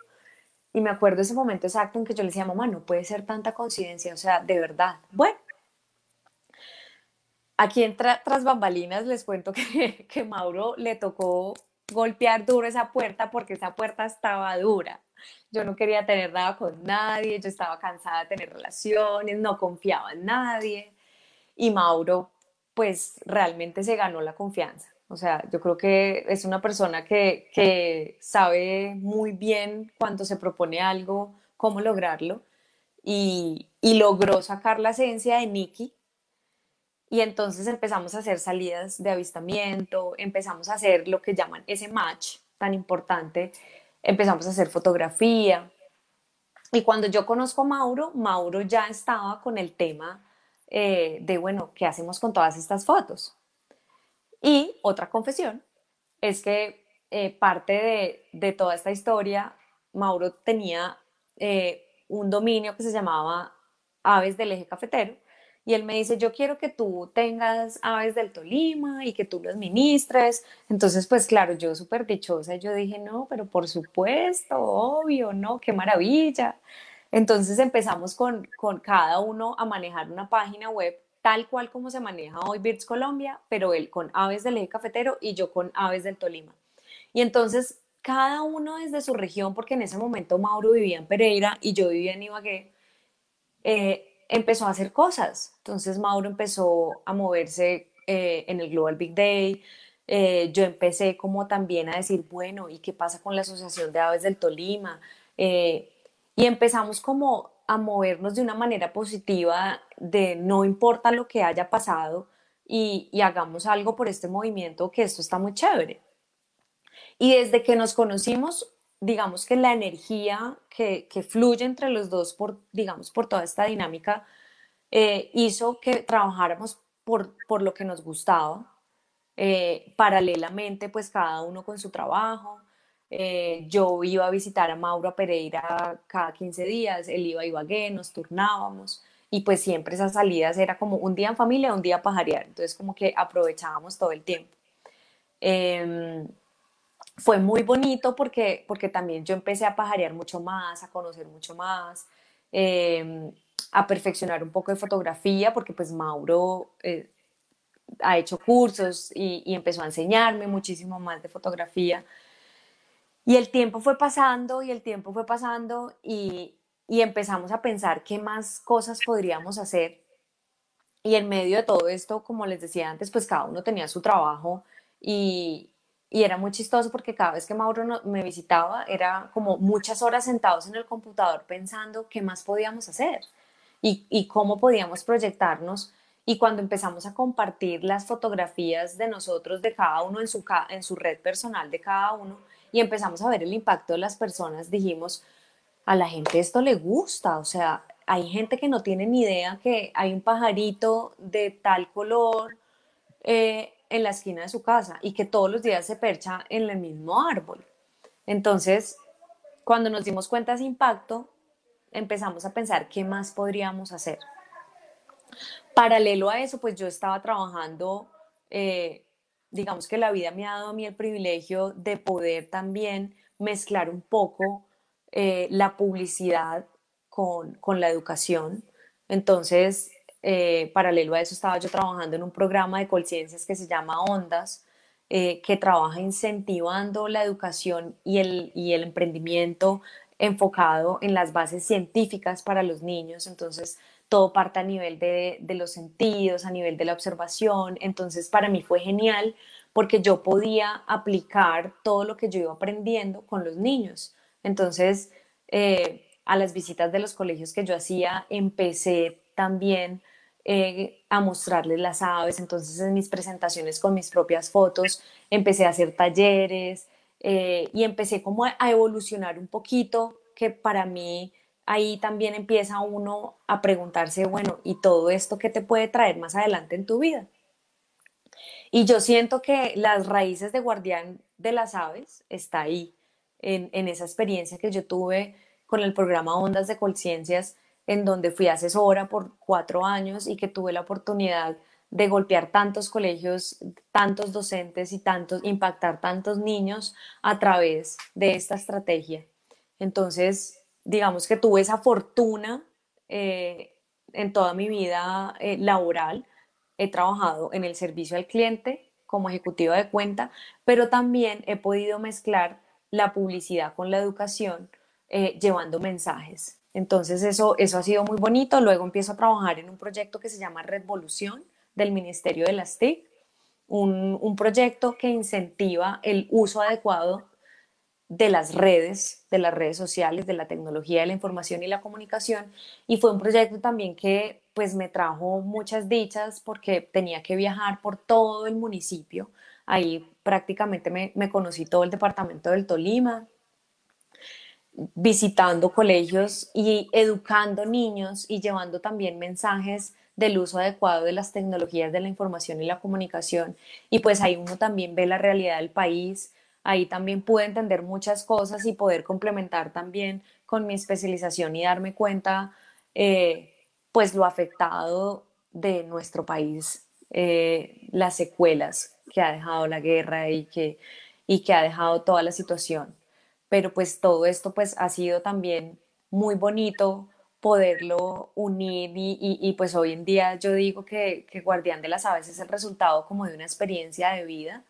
Y me acuerdo ese momento exacto en que yo le decía, mamá, no puede ser tanta coincidencia, o sea, de verdad. Bueno, aquí en tras bambalinas les cuento que, que Mauro le tocó golpear duro esa puerta porque esa puerta estaba dura. Yo no quería tener nada con nadie, yo estaba cansada de tener relaciones, no confiaba en nadie. Y Mauro, pues realmente se ganó la confianza. O sea, yo creo que es una persona que, que sabe muy bien cuando se propone algo, cómo lograrlo. Y, y logró sacar la esencia de Nicky. Y entonces empezamos a hacer salidas de avistamiento, empezamos a hacer lo que llaman ese match tan importante, empezamos a hacer fotografía. Y cuando yo conozco a Mauro, Mauro ya estaba con el tema eh, de, bueno, ¿qué hacemos con todas estas fotos? Y otra confesión es que eh, parte de, toda esta historia, Mauro tenía eh, un dominio que se llamaba Aves del Eje Cafetero. Y él me dice, yo quiero que tú tengas aves del Tolima y que tú los ministres. Entonces, pues claro, yo súper dichosa, yo dije, no, pero por supuesto, obvio, ¿no? Qué maravilla. Entonces empezamos con, con cada uno a manejar una página web tal cual como se maneja hoy Birds Colombia, pero él con aves del eje cafetero y yo con aves del Tolima. Y entonces cada uno desde su región, porque en ese momento Mauro vivía en Pereira y yo vivía en Ibagué, eh, empezó a hacer cosas. Entonces Mauro empezó a moverse eh, en el Global Big Day. Eh, yo empecé como también a decir, bueno, ¿y qué pasa con la Asociación de Aves del Tolima? y empezamos como a movernos de una manera positiva, de no importa lo que haya pasado y, hagamos algo por este movimiento, que esto está muy chévere. Y desde que nos conocimos, digamos que la energía que, fluye entre los dos, por, digamos, por toda esta dinámica, eh, hizo que trabajáramos por, por, lo que nos gustaba, eh, paralelamente, pues cada uno con su trabajo, eh, yo iba a visitar a Mauro Pereira cada 15 días, él iba a Ibagué, nos turnábamos y pues siempre esas salidas era como un día en familia, un día pajarear, entonces como que aprovechábamos todo el tiempo. Em, fue muy bonito porque, porque también yo empecé a pajarear mucho más, a conocer mucho más, em, a perfeccionar un poco de fotografía, porque pues Mauro eh, ha hecho cursos y, y empezó a enseñarme muchísimo más de fotografía. Y el tiempo fue pasando y el tiempo fue pasando y, empezamos a pensar qué más cosas podríamos hacer. Y en medio de todo esto, como les decía antes, pues cada uno tenía su trabajo y, era muy chistoso porque cada vez que Mauro me visitaba era como muchas horas sentados en el computador pensando qué más podíamos hacer y, y cómo podíamos proyectarnos Y cuando empezamos a compartir las fotografías de nosotros, de cada uno en su, en su red personal de cada uno, y empezamos a ver el impacto de las personas, dijimos, a la gente esto le gusta, o sea, hay gente que no tiene ni idea que hay un pajarito de tal color eh, en la esquina de su casa y que todos los días se percha en el mismo árbol. Entonces, cuando nos dimos cuenta de ese impacto, empezamos a pensar qué más podríamos hacer. Paralelo a eso, pues yo estaba trabajando, eh, digamos que la vida me ha dado a mí el privilegio de poder también mezclar un poco eh, la publicidad con, con, la educación. Entonces, eh, paralelo a eso, estaba yo trabajando en un programa de conciencias que se llama Ondas, que trabaja incentivando la educación y el, y el emprendimiento enfocado en las bases científicas para los niños. Entonces, todo parte a nivel de, los sentidos, a nivel de la observación. Entonces, para mí fue genial porque yo podía aplicar todo lo que yo iba aprendiendo con los niños. Entonces, eh, a las visitas de los colegios que yo hacía, empecé también eh, a mostrarles las aves. Entonces, en mis presentaciones con mis propias fotos, empecé a hacer talleres eh, y empecé como a evolucionar un poquito, que para mí ahí también empieza uno a preguntarse, bueno, ¿y todo esto qué te puede traer más adelante en tu vida? Y yo siento que las raíces de guardián de las aves está ahí, en, esa experiencia que yo tuve con el programa Ondas de Conciencias, en donde fui asesora por cuatro años y que tuve la oportunidad de golpear tantos colegios, tantos docentes y tantos, impactar tantos niños a través de esta estrategia. Entonces, digamos que tuve esa fortuna eh, en toda mi vida eh, laboral. He trabajado en el servicio al cliente como ejecutiva de cuenta, pero también he podido mezclar la publicidad con la educación eh, llevando mensajes. Entonces eso, eso ha sido muy bonito. Luego empiezo a trabajar en un proyecto que se llama Revolución del Ministerio de las TIC, un, un proyecto que incentiva el uso adecuado de las redes, de las redes sociales, de la tecnología de la información y la comunicación. Y fue un proyecto también que pues me trajo muchas dichas porque tenía que viajar por todo el municipio. Ahí prácticamente me, me conocí todo el departamento del Tolima, visitando colegios y educando niños y llevando también mensajes del uso adecuado de las tecnologías de la información y la comunicación. Y pues ahí uno también ve la realidad del país, ahí también pude entender muchas cosas y poder complementar también con mi especialización y darme cuenta eh, pues lo afectado de nuestro país, eh, las secuelas que ha dejado la guerra y que, y que ha dejado toda la situación. Pero pues todo esto pues ha sido también muy bonito poderlo unir y, pues hoy en día yo digo que, que, Guardián de las Aves es el resultado como de una experiencia de vida.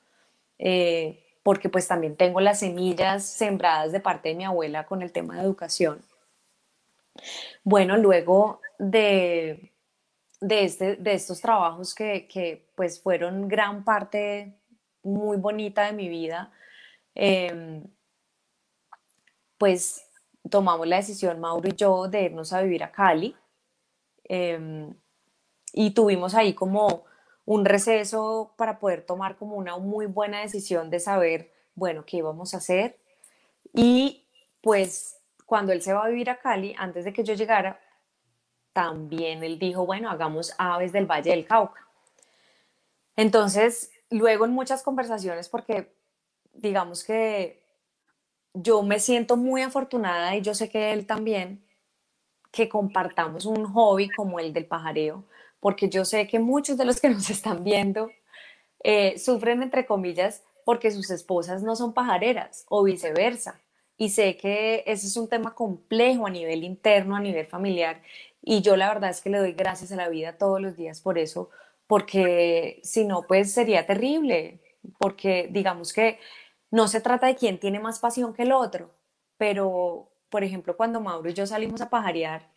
Eh, porque pues también tengo las semillas sembradas de parte de mi abuela con el tema de educación. Bueno, luego de, de, este, de estos trabajos que, que, pues fueron gran parte muy bonita de mi vida, em, pues tomamos la decisión, Mauro y yo, de irnos a vivir a Cali. Em, y tuvimos ahí como un receso para poder tomar como una muy buena decisión de saber, bueno, qué íbamos a hacer. Y pues cuando él se va a vivir a Cali, antes de que yo llegara, también él dijo, bueno, hagamos aves del Valle del Cauca. Entonces, luego en muchas conversaciones, porque digamos que yo me siento muy afortunada y yo sé que él también, que compartamos un hobby como el del pajareo, porque yo sé que muchos de los que nos están viendo eh, sufren, entre comillas, porque sus esposas no son pajareras o viceversa. Y sé que ese es un tema complejo a nivel interno, a nivel familiar. Y yo la verdad es que le doy gracias a la vida todos los días por eso, porque si no, pues sería terrible. Porque digamos que no se trata de quién tiene más pasión que el otro, pero por ejemplo, cuando Mauro y yo salimos a pajarear,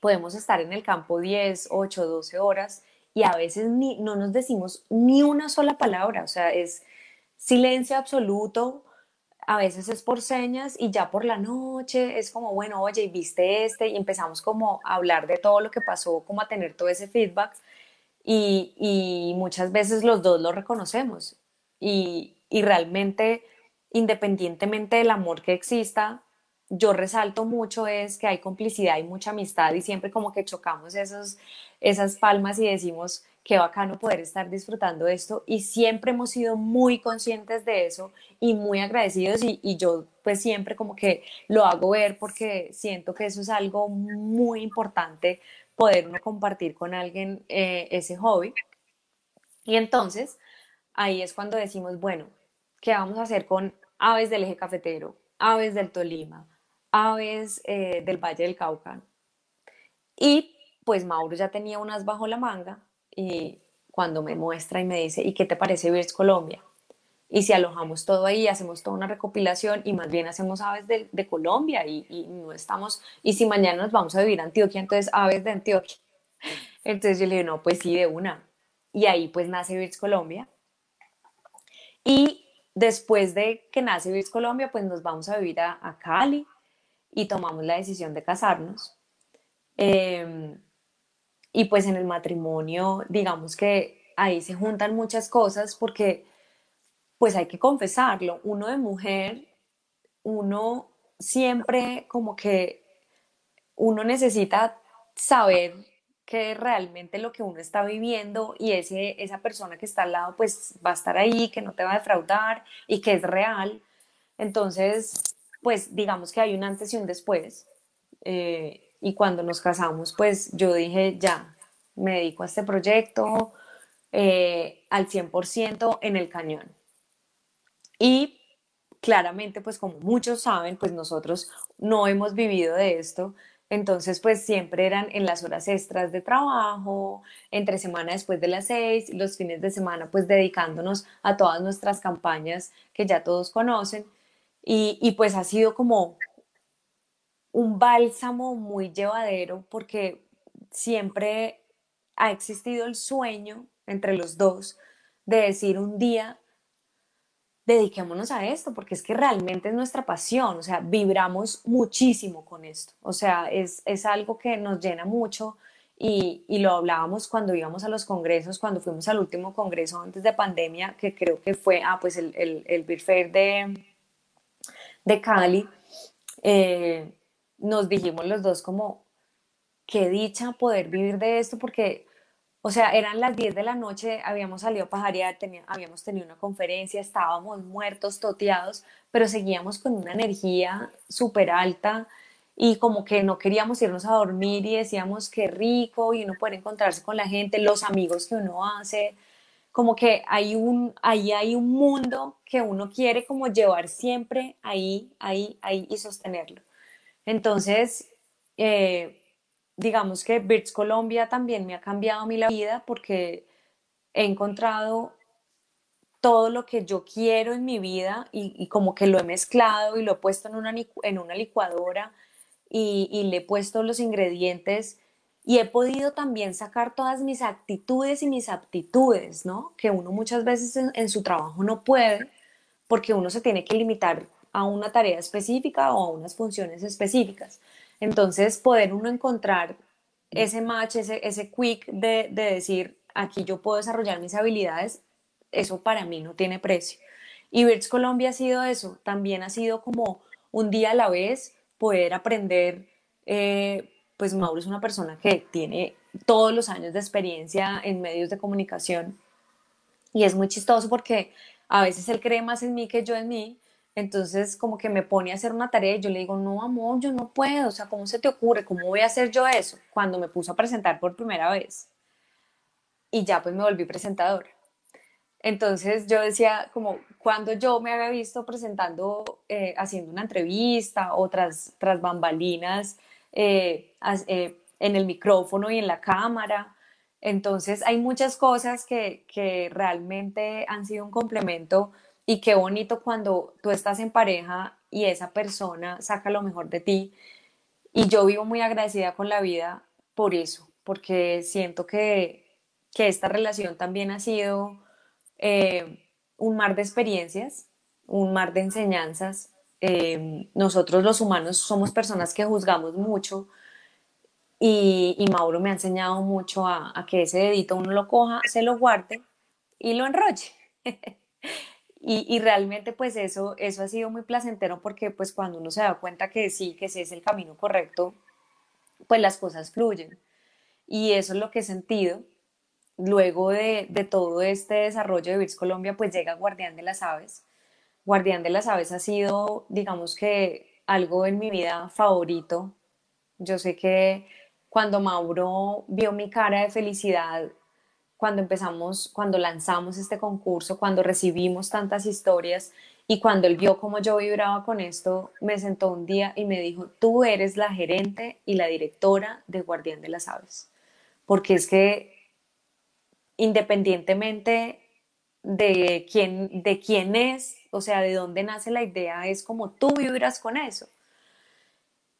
podemos estar en el campo 10, 8, 12 horas y a veces ni, no nos decimos ni una sola palabra, o sea, es silencio absoluto, a veces es por señas y ya por la noche es como, bueno, oye, viste este? Y empezamos como a hablar de todo lo que pasó, como a tener todo ese feedback y, y muchas veces los dos lo reconocemos y, y realmente, independientemente del amor que exista, yo resalto mucho es que hay complicidad y mucha amistad y siempre como que chocamos esos, esas palmas y decimos qué bacano poder estar disfrutando esto y siempre hemos sido muy conscientes de eso y muy agradecidos y, y, yo pues siempre como que lo hago ver porque siento que eso es algo muy importante poder uno compartir con alguien eh, ese hobby. Y entonces ahí es cuando decimos bueno, ¿qué vamos a hacer con aves del eje cafetero, aves del Tolima, aves eh, del Valle del Cauca. Y pues Mauro ya tenía unas bajo la manga y cuando me muestra y me dice, ¿y qué te parece Birds Colombia? Y si alojamos todo ahí, hacemos toda una recopilación y más bien hacemos aves de, Colombia y, no estamos, y si mañana nos vamos a vivir a Antioquia, entonces aves de Antioquia. Entonces yo le dije, no, pues sí, de una. Y ahí pues nace Birds Colombia. Y después de que nace Birds Colombia, pues nos vamos a vivir a Cali y tomamos la decisión de casarnos. Eh, y pues en el matrimonio, digamos que ahí se juntan muchas cosas porque pues hay que confesarlo, uno de mujer, uno siempre como que uno necesita saber que realmente lo que uno está viviendo y ese, esa persona que está al lado pues va a estar ahí, que no te va a defraudar y que es real. Entonces, pues digamos que hay un antes y un después. Eh, y cuando nos casamos, pues yo dije, ya, me dedico a este proyecto eh, al 100% en el cañón. Y claramente, pues como muchos saben, pues nosotros no hemos vivido de esto. Entonces, pues siempre eran en las horas extras de trabajo, entre semana después de las seis, los fines de semana, pues dedicándonos a todas nuestras campañas que ya todos conocen. Y, y pues ha sido como un bálsamo muy llevadero porque siempre ha existido el sueño entre los dos de decir un día, dediquémonos a esto, porque es que realmente es nuestra pasión, o sea, vibramos muchísimo con esto, o sea, es, es algo que nos llena mucho y, y, lo hablábamos cuando íbamos a los congresos, cuando fuimos al último congreso antes de pandemia, que creo que fue, ah, pues el, el, el Beer de, de Cali. Eh, nos dijimos los dos como, qué dicha poder vivir de esto, porque, o sea, eran las 10 de la noche, habíamos salido a pajarear, habíamos tenido una conferencia, estábamos muertos, toteados, pero seguíamos con una energía súper alta y como que no queríamos irnos a dormir y decíamos qué rico y uno poder encontrarse con la gente, los amigos que uno hace, como que hay un, ahí hay un mundo que uno quiere como llevar siempre ahí, ahí, ahí y sostenerlo. Entonces, eh, digamos que Birds Colombia también me ha cambiado a mí la vida porque he encontrado todo lo que yo quiero en mi vida y, y, como que lo he mezclado y lo he puesto en una, en una licuadora y, y, le he puesto los ingredientes y he podido también sacar todas mis actitudes y mis aptitudes, ¿no? Que uno muchas veces en, su trabajo no puede porque uno se tiene que limitar a una tarea específica o a unas funciones específicas. Entonces, poder uno encontrar ese match, ese, ese quick de, de decir, aquí yo puedo desarrollar mis habilidades, eso para mí no tiene precio. Y Birds Colombia ha sido eso, también ha sido como un día a la vez poder aprender, eh, pues Mauro es una persona que tiene todos los años de experiencia en medios de comunicación y es muy chistoso porque a veces él cree más en mí que yo en mí entonces, como que me pone a hacer una tarea y yo le digo, no, amor, yo no puedo, o sea, ¿cómo se te ocurre? ¿Cómo voy a hacer yo eso? Cuando me puso a presentar por primera vez. Y ya pues me volví presentadora. Entonces yo decía, como cuando yo me había visto presentando, eh, haciendo una entrevista o tras, tras bambalinas eh, eh, en el micrófono y en la cámara. Entonces hay muchas cosas que, que realmente han sido un complemento y qué bonito cuando tú estás en pareja y esa persona saca lo mejor de ti. Y yo vivo muy agradecida con la vida por eso, porque siento que, que esta relación también ha sido eh, un mar de experiencias. un mar de enseñanzas. Em, nosotros los humanos somos personas que juzgamos mucho y, y Mauro me ha enseñado mucho a, a, que ese dedito uno lo coja, se lo guarde y lo enrolle. y, y, realmente pues eso, eso ha sido muy placentero porque pues cuando uno se da cuenta que sí, que ese es el camino correcto, pues las cosas fluyen. Y eso es lo que he sentido. Luego de, de todo este desarrollo de Virs Colombia, pues llega Guardián de las Aves. Guardián de las Aves ha sido, digamos que, algo en mi vida favorito. Yo sé que cuando Mauro vio mi cara de felicidad, cuando empezamos, cuando lanzamos este concurso, cuando recibimos tantas historias y cuando él vio cómo yo vibraba con esto, me sentó un día y me dijo, tú eres la gerente y la directora de Guardián de las Aves. Porque es que independientemente de quién, de quién es, o sea, de dónde nace la idea, es como tú vibras con eso.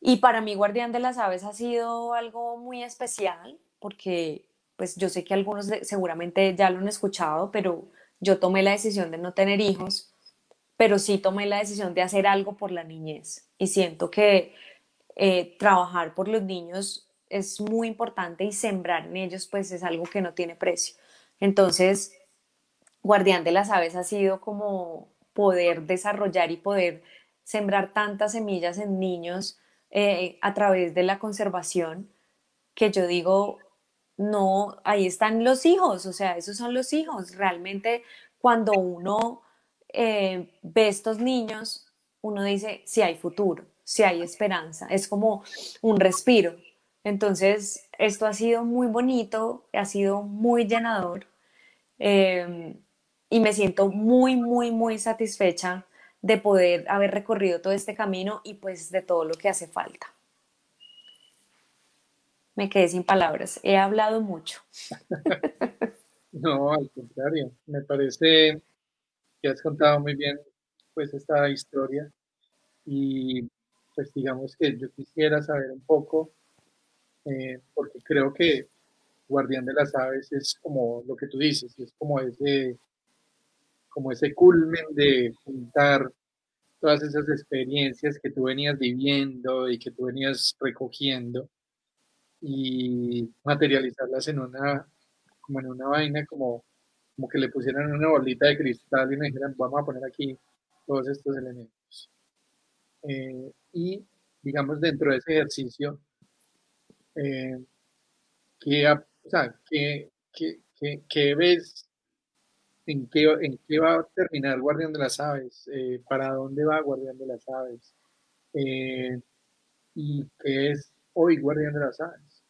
Y para mí Guardián de las Aves ha sido algo muy especial porque pues yo sé que algunos seguramente ya lo han escuchado, pero yo tomé la decisión de no tener hijos, pero sí tomé la decisión de hacer algo por la niñez y siento que eh, trabajar por los niños es muy importante y sembrar en ellos pues es algo que no tiene precio. Entonces, Guardián de las Aves ha sido como poder desarrollar y poder sembrar tantas semillas en niños eh, a través de la conservación, que yo digo, no, ahí están los hijos, o sea, esos son los hijos. Realmente cuando uno eh, ve estos niños, uno dice, si hay futuro, si hay esperanza, es como un respiro. Entonces, esto ha sido muy bonito, ha sido muy llenador eh, y me siento muy, muy, muy satisfecha de poder haber recorrido todo este camino y pues de todo lo que hace falta. Me quedé sin palabras, he hablado mucho. no, al contrario, me parece que has contado muy bien pues esta historia y pues digamos que yo quisiera saber un poco, eh, porque creo que Guardián de las Aves es como lo que tú dices, es como ese como ese culmen de juntar todas esas experiencias que tú venías viviendo y que tú venías recogiendo y materializarlas en una, como en una vaina, como, como que le pusieran una bolita de cristal y me dijeran, vamos a poner aquí todos estos elementos. Eh, y, digamos, dentro de ese ejercicio, eh, ¿qué, o sea, ¿qué, qué, qué ves ¿En qué, va a terminar Guardián de las Aves? Eh, ¿Para dónde va Guardián de las Aves? Eh, ¿Y qué es hoy Guardián de las Aves?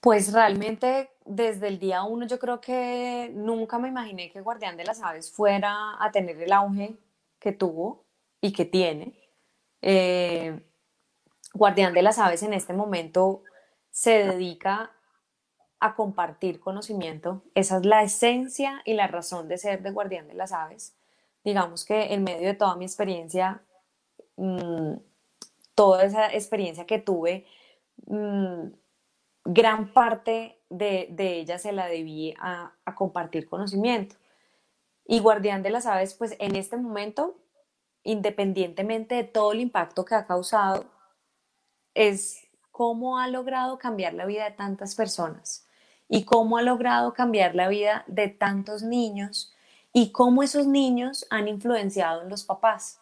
Pues realmente desde el día uno yo creo que nunca me imaginé que Guardián de las Aves fuera a tener el auge que tuvo y que tiene. Eh, Guardián de las Aves en este momento se dedica a compartir conocimiento. Esa es la esencia y la razón de ser de Guardián de las Aves. Digamos que en medio de toda mi experiencia, mm, toda esa experiencia que tuve, mm, gran parte de, ella se la debí a, a compartir conocimiento. Y Guardián de las Aves, pues en este momento, independientemente de todo el impacto que ha causado, es cómo ha logrado cambiar la vida de tantas personas y cómo ha logrado cambiar la vida de tantos niños y cómo esos niños han influenciado en los papás.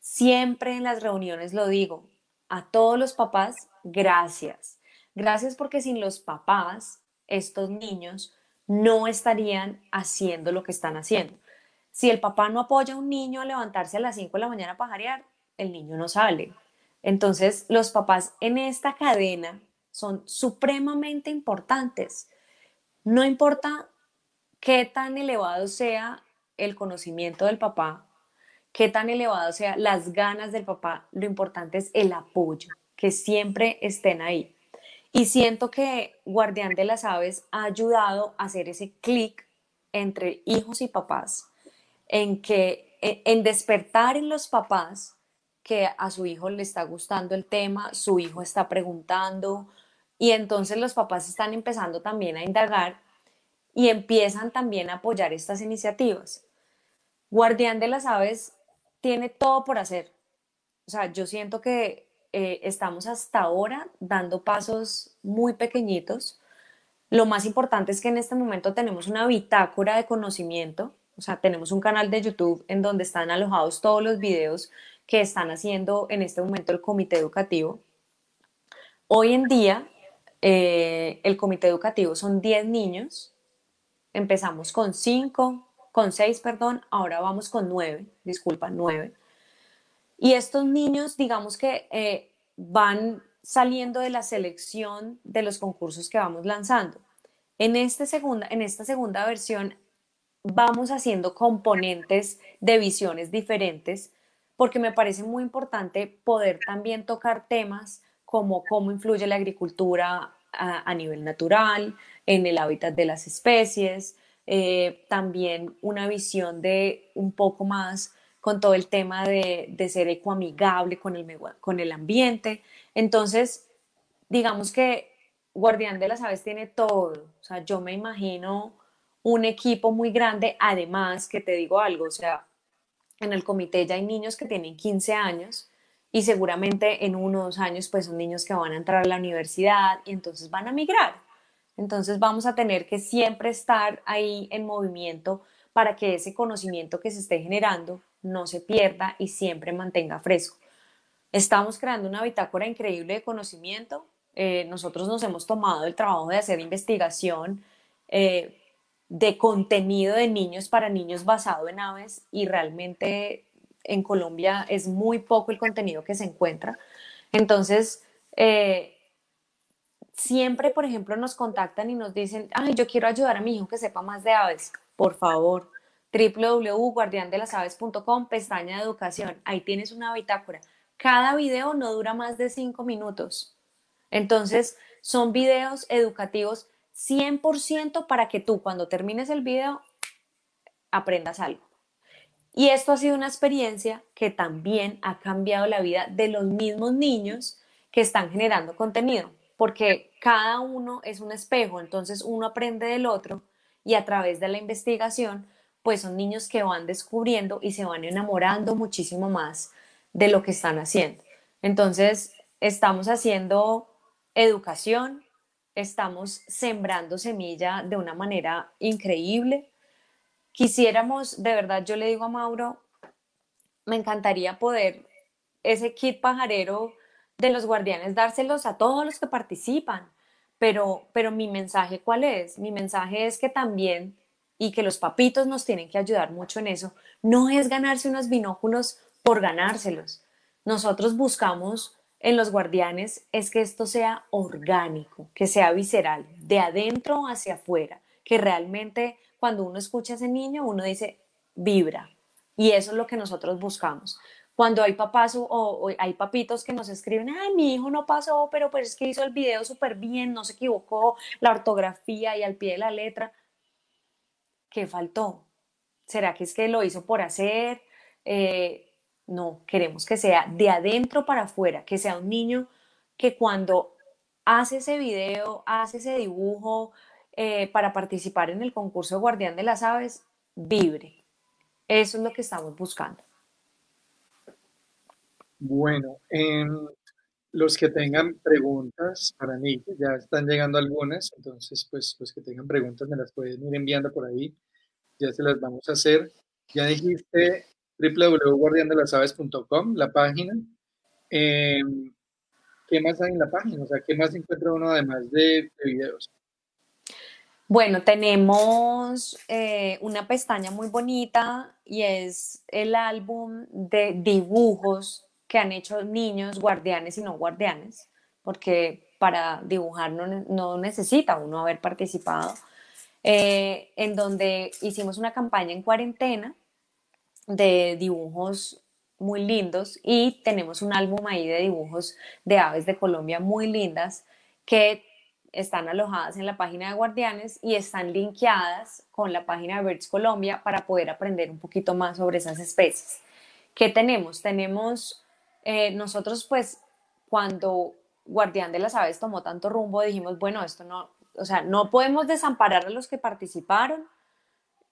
Siempre en las reuniones lo digo, a todos los papás, gracias. Gracias porque sin los papás, estos niños no estarían haciendo lo que están haciendo. Si el papá no apoya a un niño a levantarse a las 5 de la mañana a pajarear, el niño no sale. Entonces, los papás en esta cadena son supremamente importantes. No importa qué tan elevado sea el conocimiento del papá, qué tan elevado sea las ganas del papá, lo importante es el apoyo, que siempre estén ahí. Y siento que Guardián de las Aves ha ayudado a hacer ese clic entre hijos y papás, en que en despertar en los papás que a su hijo le está gustando el tema, su hijo está preguntando, y entonces los papás están empezando también a indagar y empiezan también a apoyar estas iniciativas. Guardián de las Aves tiene todo por hacer. O sea, yo siento que eh, estamos hasta ahora dando pasos muy pequeñitos. Lo más importante es que en este momento tenemos una bitácora de conocimiento, o sea, tenemos un canal de YouTube en donde están alojados todos los videos que están haciendo en este momento el comité educativo. Hoy en día, eh, el comité educativo son 10 niños, empezamos con 5, con 6, perdón, ahora vamos con 9, disculpa, 9. Y estos niños, digamos que eh, van saliendo de la selección de los concursos que vamos lanzando. En, este segunda, en esta segunda versión vamos haciendo componentes de visiones diferentes porque me parece muy importante poder también tocar temas como cómo influye la agricultura a, nivel natural, en el hábitat de las especies, eh, también una visión de un poco más con todo el tema de, ser ecoamigable con el, con el ambiente. Entonces, digamos que Guardián de las Aves tiene todo. O sea, yo me imagino un equipo muy grande, además que te digo algo, o sea, en el comité ya hay niños que tienen 15 años y seguramente en uno o dos años pues son niños que van a entrar a la universidad y entonces van a migrar. Entonces vamos a tener que siempre estar ahí en movimiento para que ese conocimiento que se esté generando no se pierda y siempre mantenga fresco. Estamos creando una bitácora increíble de conocimiento. Eh, nosotros nos hemos tomado el trabajo de hacer investigación eh, de contenido de niños para niños basado en aves y realmente en Colombia es muy poco el contenido que se encuentra. Entonces, eh, siempre, por ejemplo, nos contactan y nos dicen, ay, yo quiero ayudar a mi hijo que sepa más de aves. Por favor, www.guardiandelasaves.com, pestaña de educación. Ahí tienes una bitácora. Cada video no dura más de cinco minutos. Entonces, son videos educativos 100% para que tú cuando termines el video aprendas algo. Y esto ha sido una experiencia que también ha cambiado la vida de los mismos niños que están generando contenido, porque cada uno es un espejo, entonces uno aprende del otro y a través de la investigación pues son niños que van descubriendo y se van enamorando muchísimo más de lo que están haciendo. Entonces, estamos haciendo educación, estamos sembrando semilla de una manera increíble. Quisiéramos, de verdad, yo le digo a Mauro, me encantaría poder ese kit pajarero de los guardianes dárselos a todos los que participan, pero, pero mi mensaje, ¿cuál es? Mi mensaje es que también y que los papitos nos tienen que ayudar mucho en eso, no es ganarse unos binóculos por ganárselos. Nosotros buscamos en los guardianes es que esto sea orgánico, que sea visceral, de adentro hacia afuera, que realmente cuando uno escucha a ese niño, uno dice, vibra. Y eso es lo que nosotros buscamos. Cuando hay papás o, hay papitos que nos escriben, ay, mi hijo no pasó, pero pues es que hizo el video súper bien, no se equivocó, la ortografía y al pie de la letra ¿qué faltó? ¿Será que es que lo hizo por hacer? Eh, no, queremos que sea de adentro para afuera, que sea un niño que cuando hace ese video, hace ese dibujo eh, para participar en el concurso Guardián de las Aves, vibre. Eso es lo que estamos buscando. Bueno, em, los que tengan preguntas para mí, ya están llegando algunas, entonces pues los que tengan preguntas me las pueden ir enviando por ahí ya se las vamos a hacer. Ya dijiste www.guardiandelasaves.com, la página. Em, ¿Qué más hay en la página? O sea, ¿qué más encuentra uno además de, videos? Bueno, tenemos eh, una pestaña muy bonita y es el álbum de dibujos que han hecho niños guardianes y no guardianes, porque para dibujar no, no necesita uno haber participado eh, en donde hicimos una campaña en cuarentena de dibujos muy lindos y tenemos un álbum ahí de dibujos de aves de Colombia muy lindas que están alojadas en la página de Guardianes y están linkeadas con la página de Birds Colombia para poder aprender un poquito más sobre esas especies. ¿Qué tenemos? Tenemos, eh, nosotros pues cuando Guardián de las Aves tomó tanto rumbo, dijimos, bueno, esto no, o sea, no podemos desamparar a los que participaron.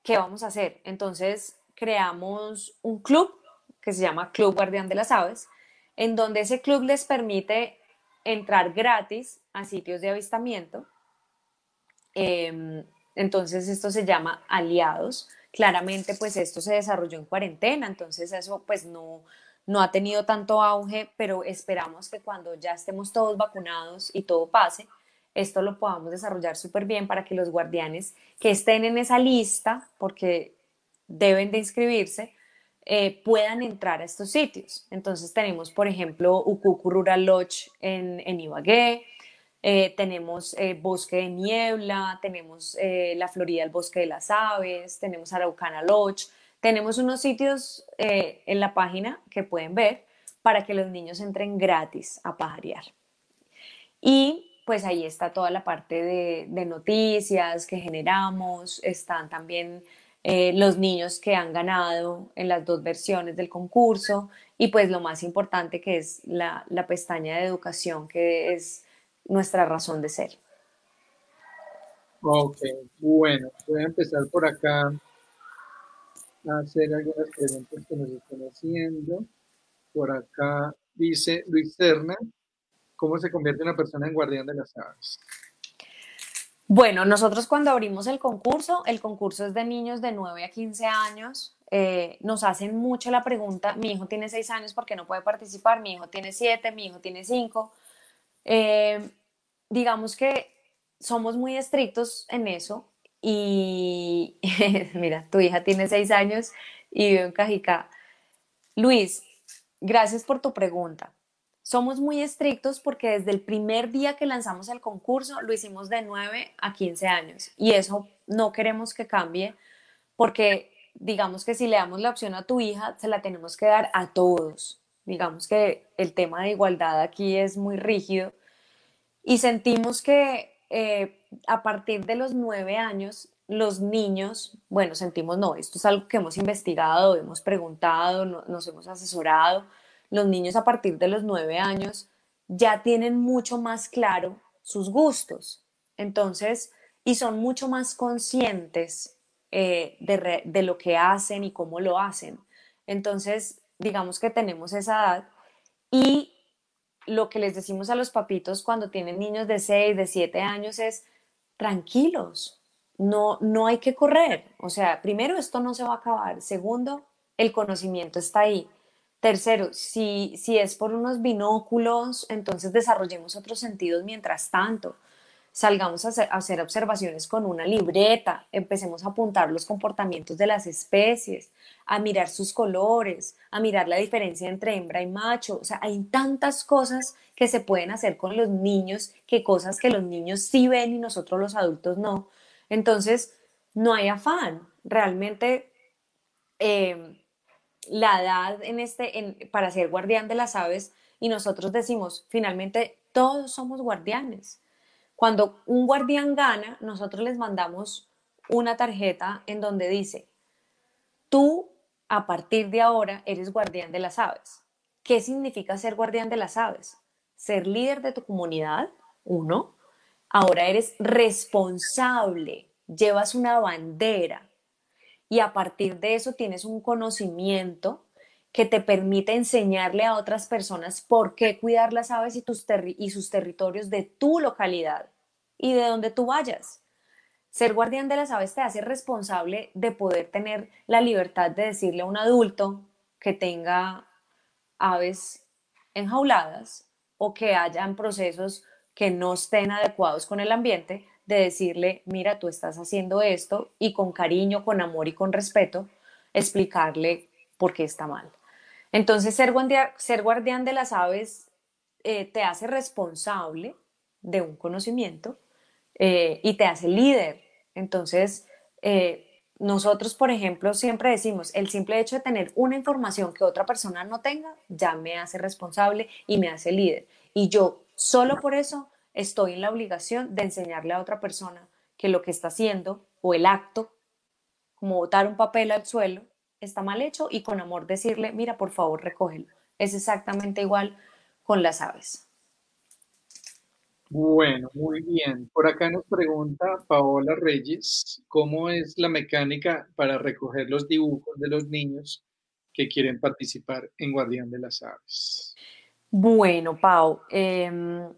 ¿Qué vamos a hacer? Entonces creamos un club que se llama Club Guardián de las Aves, en donde ese club les permite entrar gratis a sitios de avistamiento. Em, entonces esto se llama aliados. Claramente pues esto se desarrolló en cuarentena, entonces eso pues no, no ha tenido tanto auge, pero esperamos que cuando ya estemos todos vacunados y todo pase, esto lo podamos desarrollar súper bien para que los guardianes que estén en esa lista, porque deben de inscribirse, eh, puedan entrar a estos sitios. Entonces tenemos, por ejemplo, Ukuku Rural Lodge en, en Ibagué, eh, tenemos eh, Bosque de Niebla, tenemos la Florida, el Bosque de las Aves, tenemos Araucana Lodge, tenemos unos sitios en la página que pueden ver para que los niños entren gratis a pajarear. Y pues ahí está toda la parte de noticias que generamos, están también eh, los niños que han ganado en las dos versiones del concurso y pues lo más importante que es la, la pestaña de educación que es nuestra razón de ser. Ok, bueno, voy a empezar por acá a hacer algunas preguntas que nos están haciendo. Por acá dice Luis Serna, ¿cómo se convierte una persona en guardián de las aves? Bueno, nosotros cuando abrimos el concurso, el concurso es de niños de 9 a 15 años, eh, nos hacen mucho la pregunta, mi hijo tiene 6 años, ¿por qué no puede participar? Mi hijo tiene 7, mi hijo tiene 5. Eh, digamos que somos muy estrictos en eso y mira, tu hija tiene 6 años y vive en Cajicá. Luis, gracias por tu pregunta. Somos muy estrictos porque desde el primer día que lanzamos el concurso lo hicimos de 9 a 15 años y eso no queremos que cambie porque digamos que si le damos la opción a tu hija, se la tenemos que dar a todos. Digamos que el tema de igualdad aquí es muy rígido y sentimos que eh, a partir de los 9 años los niños, bueno, sentimos no, esto es algo que hemos investigado, hemos preguntado, nos hemos asesorado los niños a partir de los nueve años ya tienen mucho más claro sus gustos. Entonces, y son mucho más conscientes eh, de, de, lo que hacen y cómo lo hacen. Entonces, digamos que tenemos esa edad y lo que les decimos a los papitos cuando tienen niños de 6, de 7 años es tranquilos, no, no hay que correr. O sea, primero, esto no se va a acabar. Segundo, el conocimiento está ahí. Tercero, si, si es por unos binóculos, entonces desarrollemos otros sentidos mientras tanto. Salgamos a hacer, observaciones con una libreta, empecemos a apuntar los comportamientos de las especies, a mirar sus colores, a mirar la diferencia entre hembra y macho. O sea, hay tantas cosas que se pueden hacer con los niños, que cosas que los niños sí ven y nosotros los adultos no. Entonces, no hay afán. Realmente, eh, la edad en este, para ser guardián de las aves y nosotros decimos, finalmente todos somos guardianes. Cuando un guardián gana, nosotros les mandamos una tarjeta en donde dice, tú a partir de ahora eres guardián de las aves. ¿Qué significa ser guardián de las aves? Ser líder de tu comunidad, uno. Ahora eres responsable, llevas una bandera, y a partir de eso tienes un conocimiento que te permite enseñarle a otras personas por qué cuidar las aves y, tus y sus territorios de tu localidad y de donde tú vayas. Ser guardián de las aves te hace responsable de poder tener la libertad de decirle a un adulto que tenga aves enjauladas o que hayan procesos que no estén adecuados con el ambiente, de decirle, mira, tú estás haciendo esto y con cariño, con amor y con respeto, explicarle por qué está mal. Entonces, ser guardián, ser guardián de las aves eh, te hace responsable de un conocimiento eh, y te hace líder. Entonces, eh, nosotros, por ejemplo, siempre decimos, el simple hecho de tener una información que otra persona no tenga, ya me hace responsable y me hace líder. Y yo, solo por eso, estoy en la obligación de enseñarle a otra persona que lo que está haciendo o el acto, como botar un papel al suelo, está mal hecho y con amor decirle, mira, por favor, recógelo. Es exactamente igual con las aves. Bueno, muy bien. Por acá nos pregunta Paola Reyes, ¿cómo es la mecánica para recoger los dibujos de los niños que quieren participar en Guardián de las Aves? Bueno, Pau, em,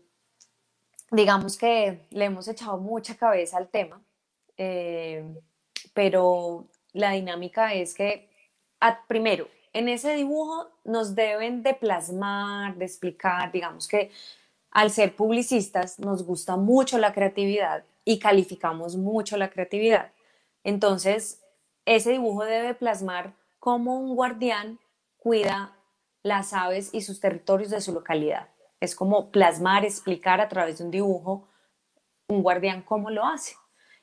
digamos que le hemos echado mucha cabeza al tema, em, pero la dinámica es que, primero, en ese dibujo nos deben de plasmar, de explicar, digamos que al ser publicistas nos gusta mucho la creatividad y calificamos mucho la creatividad. Entonces, ese dibujo debe plasmar cómo un guardián cuida las aves y sus territorios de su localidad. Es como plasmar, explicar a través de un dibujo un guardián cómo lo hace.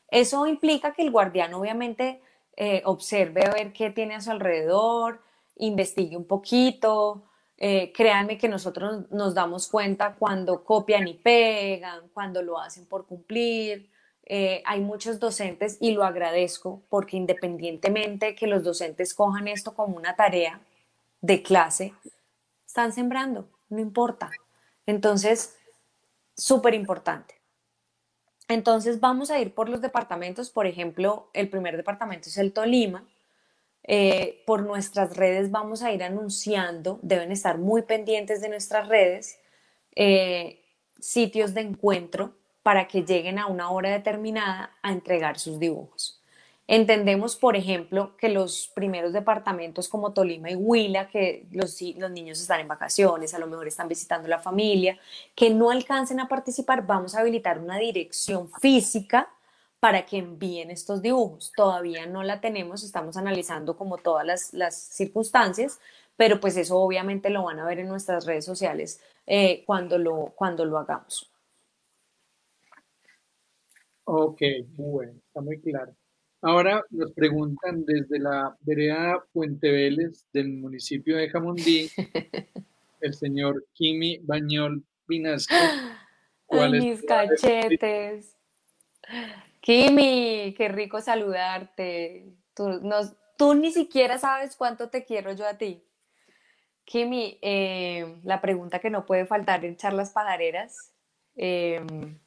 Eso implica que el guardián obviamente eh, observe a ver qué tiene a su alrededor, investigue un poquito, eh, créanme que nosotros nos damos cuenta cuando copian y pegan, cuando lo hacen por cumplir. Eh, hay muchos docentes y lo agradezco porque independientemente que los docentes cojan esto como una tarea de clase, están sembrando, no importa. Entonces, súper importante. Entonces vamos a ir por los departamentos, por ejemplo, el primer departamento es el Tolima, eh, por nuestras redes vamos a ir anunciando, deben estar muy pendientes de nuestras redes, eh, sitios de encuentro para que lleguen a una hora determinada a entregar sus dibujos. Entendemos, por ejemplo, que los primeros departamentos como Tolima y Huila, que los, niños están en vacaciones, a lo mejor están visitando la familia, que no alcancen a participar, vamos a habilitar una dirección física para que envíen estos dibujos. Todavía no la tenemos, estamos analizando como todas las, circunstancias, pero pues eso obviamente lo van a ver en nuestras redes sociales eh, cuando, lo, cuando lo hagamos. Ok, bueno, está muy claro. Ahora nos preguntan desde la vereda Puente Vélez del municipio de Jamundí, el señor Kimi Bañol Vinasco. Ay, mis cachetes. Kimi, qué rico saludarte. Tú, ni siquiera sabes cuánto te quiero yo a ti. Kimi, eh, la pregunta que no puede faltar en charlas pajareras. Em,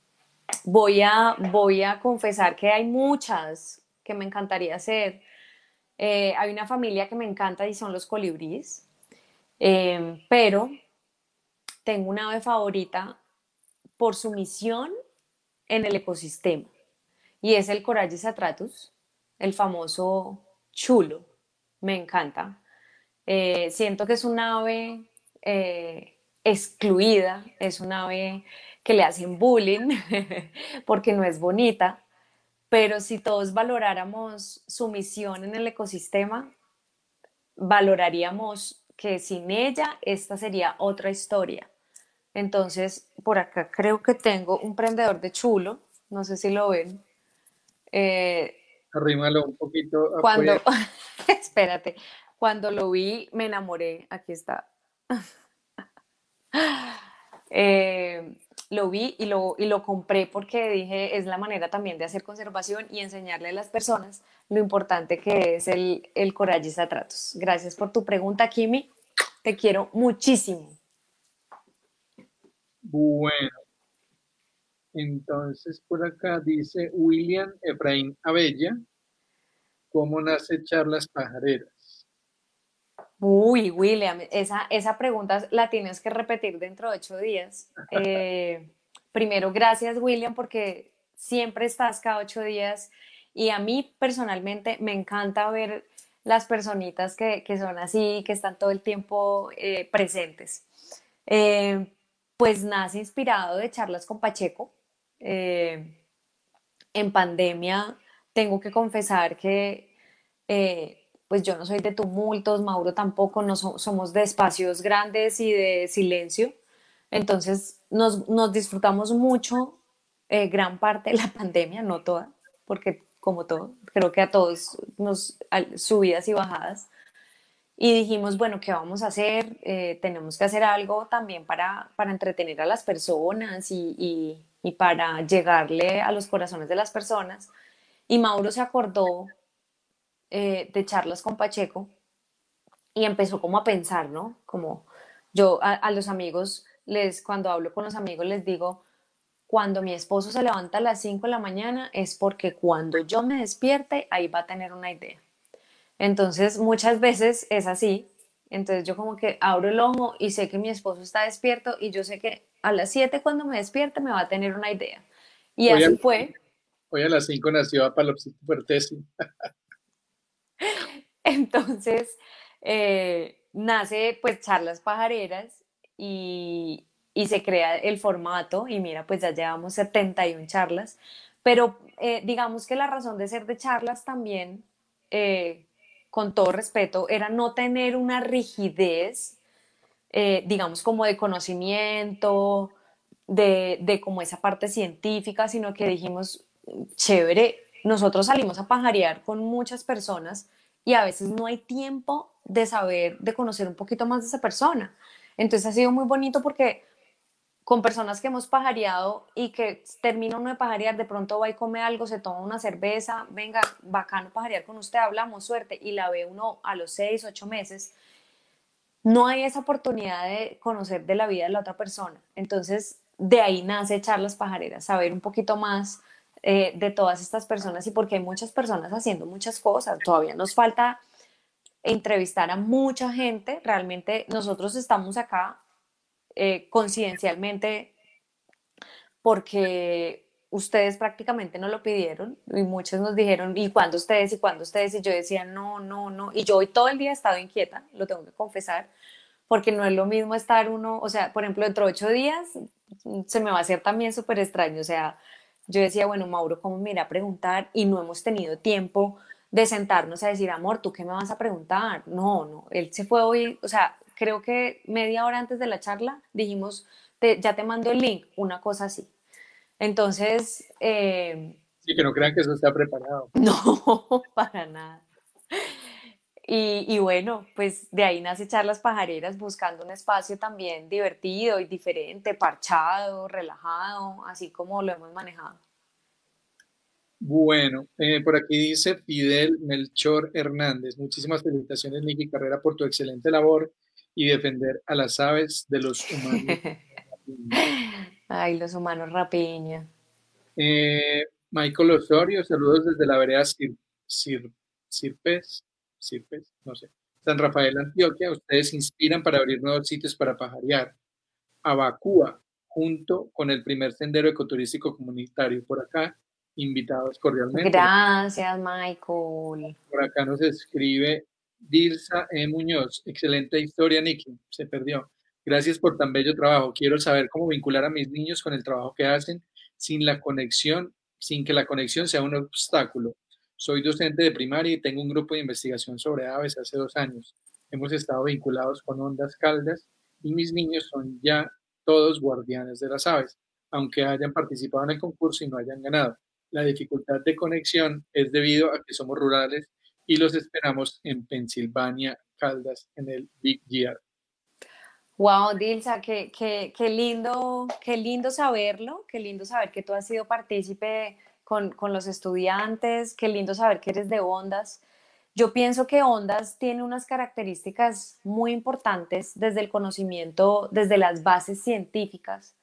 voy, a, voy a confesar que hay muchas que me encantaría hacer. Eh, hay una familia que me encanta y son los colibríes, em, pero tengo una ave favorita por su misión en el ecosistema y es el Corallis atratus, el famoso chulo. Me encanta. Eh, siento que es un ave eh, excluida, es un ave que le hacen bullying porque no es bonita, pero si todos valoráramos su misión en el ecosistema, valoraríamos que sin ella esta sería otra historia. Entonces, por acá creo que tengo un prendedor de chulo, no sé si lo ven. Eh, Arrímalo un poquito. Cuando, espérate, cuando lo vi me enamoré, aquí está. Eh, lo vi y lo, y lo compré porque dije es la manera también de hacer conservación y enseñarle a las personas lo importante que es el, el Corallis atratus. Gracias por tu pregunta, Kimi. Te quiero muchísimo. Bueno, entonces, por acá dice William Efraín Abella, ¿cómo nace Charlas Pajareras? Uy, William, esa, esa pregunta la tienes que repetir dentro de ocho días. Eh, primero, gracias, William, porque siempre estás cada ocho días y a mí personalmente me encanta ver las personitas que, son así, que están todo el tiempo eh, presentes. Eh, pues nace inspirado de charlas con Pacheco, en pandemia tengo que confesar que pues yo no soy de tumultos, Mauro tampoco, no somos de espacios grandes y de silencio. Entonces nos, disfrutamos mucho eh, gran parte de la pandemia, no toda, porque como todo, creo que a todos nos subidas y bajadas. Y dijimos, bueno, ¿qué vamos a hacer? tenemos que hacer algo también para, para entretener a las personas y, y para llegarle a los corazones de las personas. Y Mauro se acordó eh, de charlas con Pacheco y empezó como a pensar, ¿no? Como yo a, los amigos, les, cuando hablo con los amigos les digo, cuando mi esposo se levanta a las 5 de la mañana es porque cuando yo me despierte, ahí va a tener una idea. Entonces, muchas veces es así. Entonces yo como que abro el ojo y sé que mi esposo está despierto y yo sé que a las 7 cuando me despierte me va a tener una idea. Y así fue. Hoy a las 5 nació Apalopsis Puertesi. Entonces, eh, nace pues charlas pajareras y, y, se crea el formato y mira, pues ya llevamos 71 charlas, pero eh, digamos que la razón de ser de charlas también, eh, con todo respeto, era no tener una rigidez, digamos como de conocimiento, de, de como esa parte científica, sino que dijimos, chévere, nosotros salimos a pajarear con muchas personas y a veces no hay tiempo de saber, de conocer un poquito más de esa persona. Entonces ha sido muy bonito porque con personas que hemos pajareado y que termina uno de pajarear, de pronto va y come algo, se toma una cerveza, venga, bacano pajarear con usted, hablamos, suerte, y la ve uno a los seis, ocho meses, no hay esa oportunidad de conocer de la vida de la otra persona. Entonces, de ahí nace charlas pajareras, saber un poquito más eh, de todas estas personas y porque hay muchas personas haciendo muchas cosas. Todavía nos falta entrevistar a mucha gente. Realmente nosotros estamos acá eh, coincidencialmente porque ustedes prácticamente no lo pidieron y muchos nos dijeron, ¿y cuándo ustedes? ¿Y cuándo ustedes? Y yo decía, no, no, no. Y yo hoy todo el día he estado inquieta, lo tengo que confesar, porque no es lo mismo estar uno, o sea, por ejemplo, dentro de ocho días se me va a hacer también súper extraño, o sea, yo decía, bueno, Mauro, ¿cómo me irá a preguntar? Y no hemos tenido tiempo de sentarnos a decir, amor, ¿tú qué me vas a preguntar? No, no, él se fue hoy, o sea, creo que media hora antes de la charla dijimos, ya te mando el link, una cosa así. Entonces... Eh, sí, que no crean que eso está preparado. No, para nada. Y, bueno, pues de ahí nace Charlas Pajareras buscando un espacio también divertido y diferente, parchado, relajado, así como lo hemos manejado. Bueno, eh, por aquí dice Fidel Melchor Hernández. Muchísimas felicitaciones, Nicky Carrera, por tu excelente labor y defender a las aves de los humanos. Ay, los humanos rapiña. Eh, Michael Osorio, saludos desde la vereda Sir, Sirpes Sirpes, no sé. San Rafael, Antioquia, ustedes inspiran para abrir nuevos sitios para pajarear. Abacúa, junto con el primer sendero ecoturístico comunitario por acá, invitados cordialmente. Gracias, Michael. Por acá nos escribe Dilsa E. Muñoz. Excelente historia, Nicky. Se perdió. Gracias por tan bello trabajo. Quiero saber cómo vincular a mis niños con el trabajo que hacen sin la conexión, sin que la conexión sea un obstáculo. Soy docente de primaria y tengo un grupo de investigación sobre aves hace dos años. Hemos estado vinculados con ondas caldas y mis niños son ya todos guardianes de las aves, aunque hayan participado en el concurso y no hayan ganado. La dificultad de conexión es debido a que somos rurales y los esperamos en Pensilvania, Caldas, en el Big Year. Wow, Dilsa, qué, qué, qué, lindo, qué lindo saberlo, qué lindo saber que tú has sido partícipe con, con los estudiantes, qué lindo saber que eres de Ondas. Yo pienso que Ondas tiene unas características muy importantes desde el conocimiento, desde las bases científicas,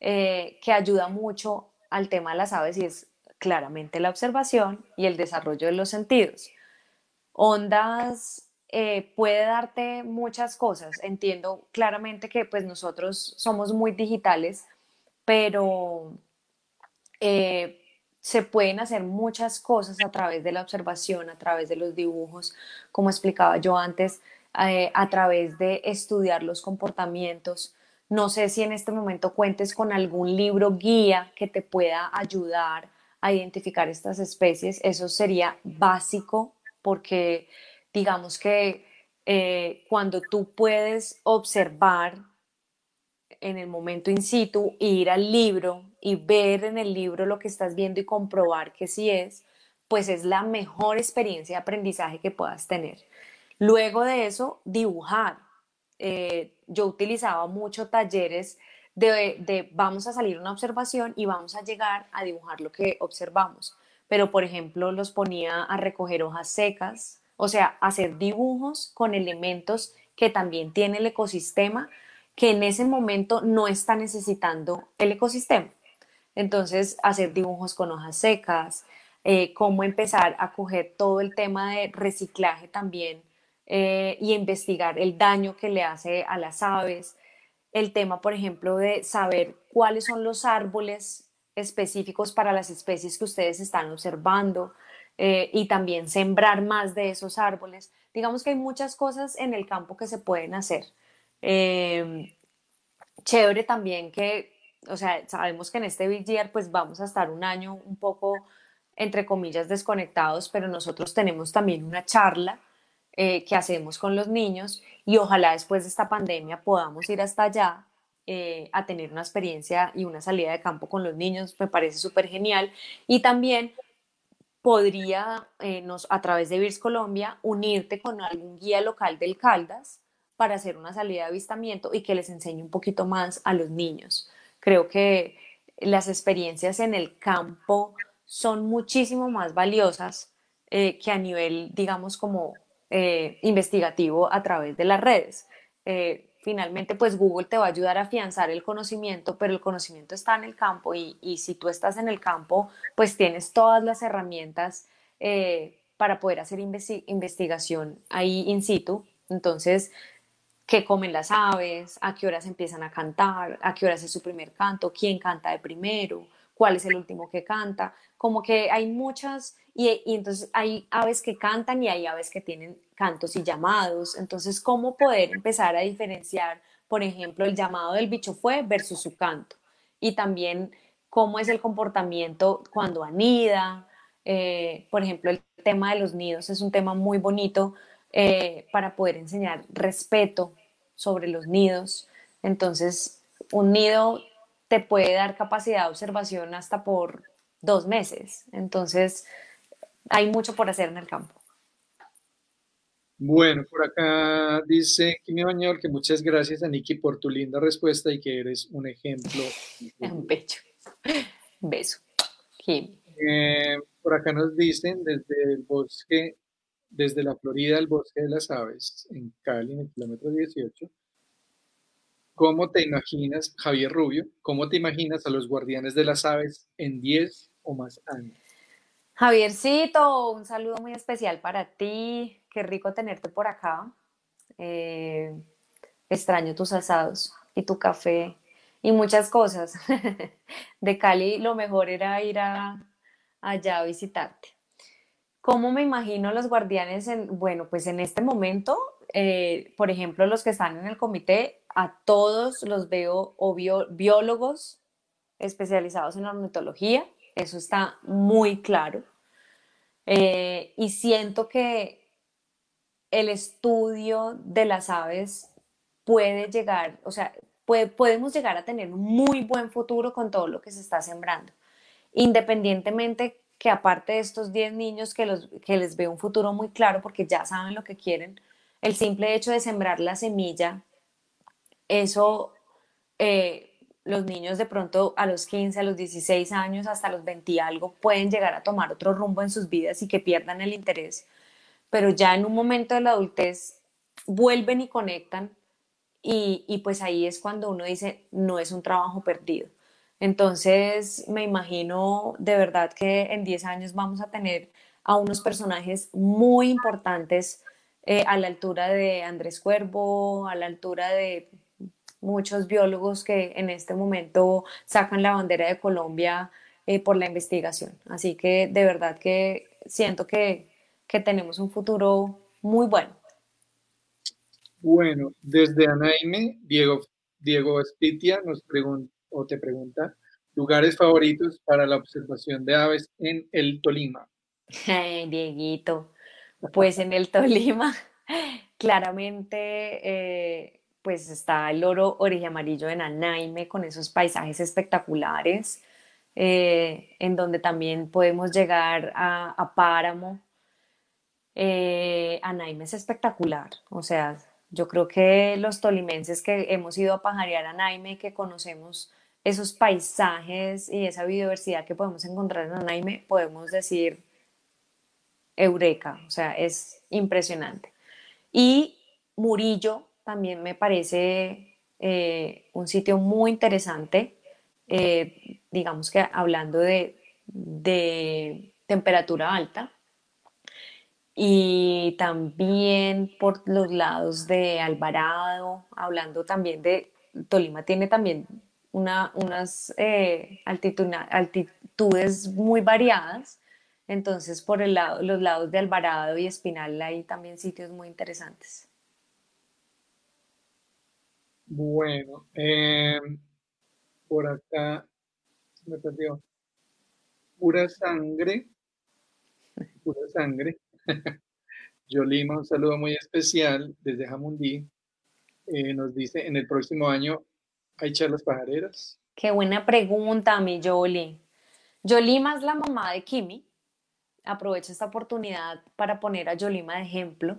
eh, que ayuda mucho al tema de las aves y es claramente la observación y el desarrollo de los sentidos. Ondas eh, puede darte muchas cosas. Entiendo claramente que pues nosotros somos muy digitales, pero eh, se pueden hacer muchas cosas a través de la observación, a través de los dibujos, como explicaba yo antes, eh, a través de estudiar los comportamientos. No sé si en este momento cuentes con algún libro guía que te pueda ayudar a identificar estas especies. Eso sería básico porque digamos que eh, cuando tú puedes observar en el momento in situ, ir al libro y ver en el libro lo que estás viendo y comprobar que sí es, pues es la mejor experiencia de aprendizaje que puedas tener. Luego de eso, dibujar. Eh, yo utilizaba mucho talleres de, de, vamos a salir una observación y vamos a llegar a dibujar lo que observamos. Pero, por ejemplo, los ponía a recoger hojas secas, o sea, hacer dibujos con elementos que también tiene el ecosistema que en ese momento no está necesitando el ecosistema. Entonces, hacer dibujos con hojas secas, eh, cómo empezar a coger todo el tema de reciclaje también eh, y investigar el daño que le hace a las aves. El tema, por ejemplo, de saber cuáles son los árboles específicos para las especies que ustedes están observando eh, y también sembrar más de esos árboles. Digamos que hay muchas cosas en el campo que se pueden hacer. Em, chévere también que, o sea, sabemos que en este Big Year pues vamos a estar un año un poco, entre comillas, desconectados, pero nosotros tenemos también una charla eh, que hacemos con los niños y ojalá después de esta pandemia podamos ir hasta allá eh, a tener una experiencia y una salida de campo con los niños, me parece súper genial. Y también podría, eh, nos, a través de VIRS Colombia, unirte con algún guía local del Caldas para hacer una salida de avistamiento y que les enseñe un poquito más a los niños. Creo que las experiencias en el campo son muchísimo más valiosas eh, que a nivel, digamos, como investigativo a través de las redes finalmente pues Google te va a ayudar a afianzar el conocimiento, pero el conocimiento está en el campo y, si tú estás en el campo, pues tienes todas las herramientas eh, para poder hacer investigación ahí in situ. Entonces, qué comen las aves, a qué horas empiezan a cantar, a qué horas es su primer canto, quién canta de primero, cuál es el último que canta, como que hay muchas, y, entonces hay aves que cantan y hay aves que tienen cantos y llamados, entonces cómo poder empezar a diferenciar, por ejemplo, el llamado del bicho fue versus su canto, y también cómo es el comportamiento cuando anida, eh, por ejemplo, el tema de los nidos es un tema muy bonito eh, para poder enseñar respeto sobre los nidos, entonces un nido te puede dar capacidad de observación hasta por dos meses. Entonces, hay mucho por hacer en el campo. Bueno, por acá dice Kimi Bañor que muchas gracias a Nikki por tu linda respuesta y que eres un ejemplo. Un pecho. Beso. Eh, por acá nos dicen desde el bosque, desde la Florida, el bosque de las aves, en Cali, en el kilómetro 18, ¿Cómo te imaginas, Javier Rubio, cómo te imaginas a los guardianes de las aves en 10 o más años? Javiercito, un saludo muy especial para ti. Qué rico tenerte por acá. Eh, extraño tus asados y tu café y muchas cosas. De Cali lo mejor era ir allá a visitarte. ¿Cómo me imagino los guardianes en, bueno, pues en este momento, eh, por ejemplo, los que están en el comité, a todos los veo o biólogos especializados en ornitología, eso está muy claro. Eh, y siento que el estudio de las aves puede llegar, o sea, podemos llegar a tener un muy buen futuro con todo lo que se está sembrando, independientemente que aparte de estos 10 niños que, los, que les veo un futuro muy claro porque ya saben lo que quieren, el simple hecho de sembrar la semilla eso eh, los niños de pronto a los 15, a los 16 años, hasta los 20 y algo, pueden llegar a tomar otro rumbo en sus vidas y que pierdan el interés, pero ya en un momento de la adultez vuelven y conectan y, y pues ahí es cuando uno dice, no es un trabajo perdido. Entonces me imagino de verdad que en 10 años vamos a tener a unos personajes muy importantes eh, a la altura de Andrés Cuervo, a la altura de muchos biólogos que en este momento sacan la bandera de Colombia eh, por la investigación. Así que de verdad que siento que, tenemos un futuro muy bueno. Bueno, desde Anaime, Diego, Diego Espitia nos pregunta o te pregunta lugares favoritos para la observación de aves en el Tolima. Dieguito, pues en el Tolima, claramente eh, pues está el oro oreja amarillo en Anaime con esos paisajes espectaculares, eh, en donde también podemos llegar a, Páramo. Eh, Anaime es espectacular, o sea, yo creo que los tolimenses que hemos ido a pajarear a Anaime, que conocemos esos paisajes y esa biodiversidad que podemos encontrar en Anaime, podemos decir eureka, o sea, es impresionante. Y Murillo también me parece eh, un sitio muy interesante eh, digamos que hablando de, temperatura alta, y también por los lados de Alvarado, hablando también de Tolima tiene también unas eh, altitudes muy variadas, entonces por el lado, los lados de Alvarado y Espinal hay también sitios muy interesantes. Bueno, em, por acá me perdió. Pura sangre, pura sangre. Yolima, un saludo muy especial desde Jamundí. Eh, nos dice, en el próximo año hay charlas pajareras. Qué buena pregunta, mi Yoli. Yolima es la mamá de Kimi. Aprovecho esta oportunidad para poner a Yolima de ejemplo.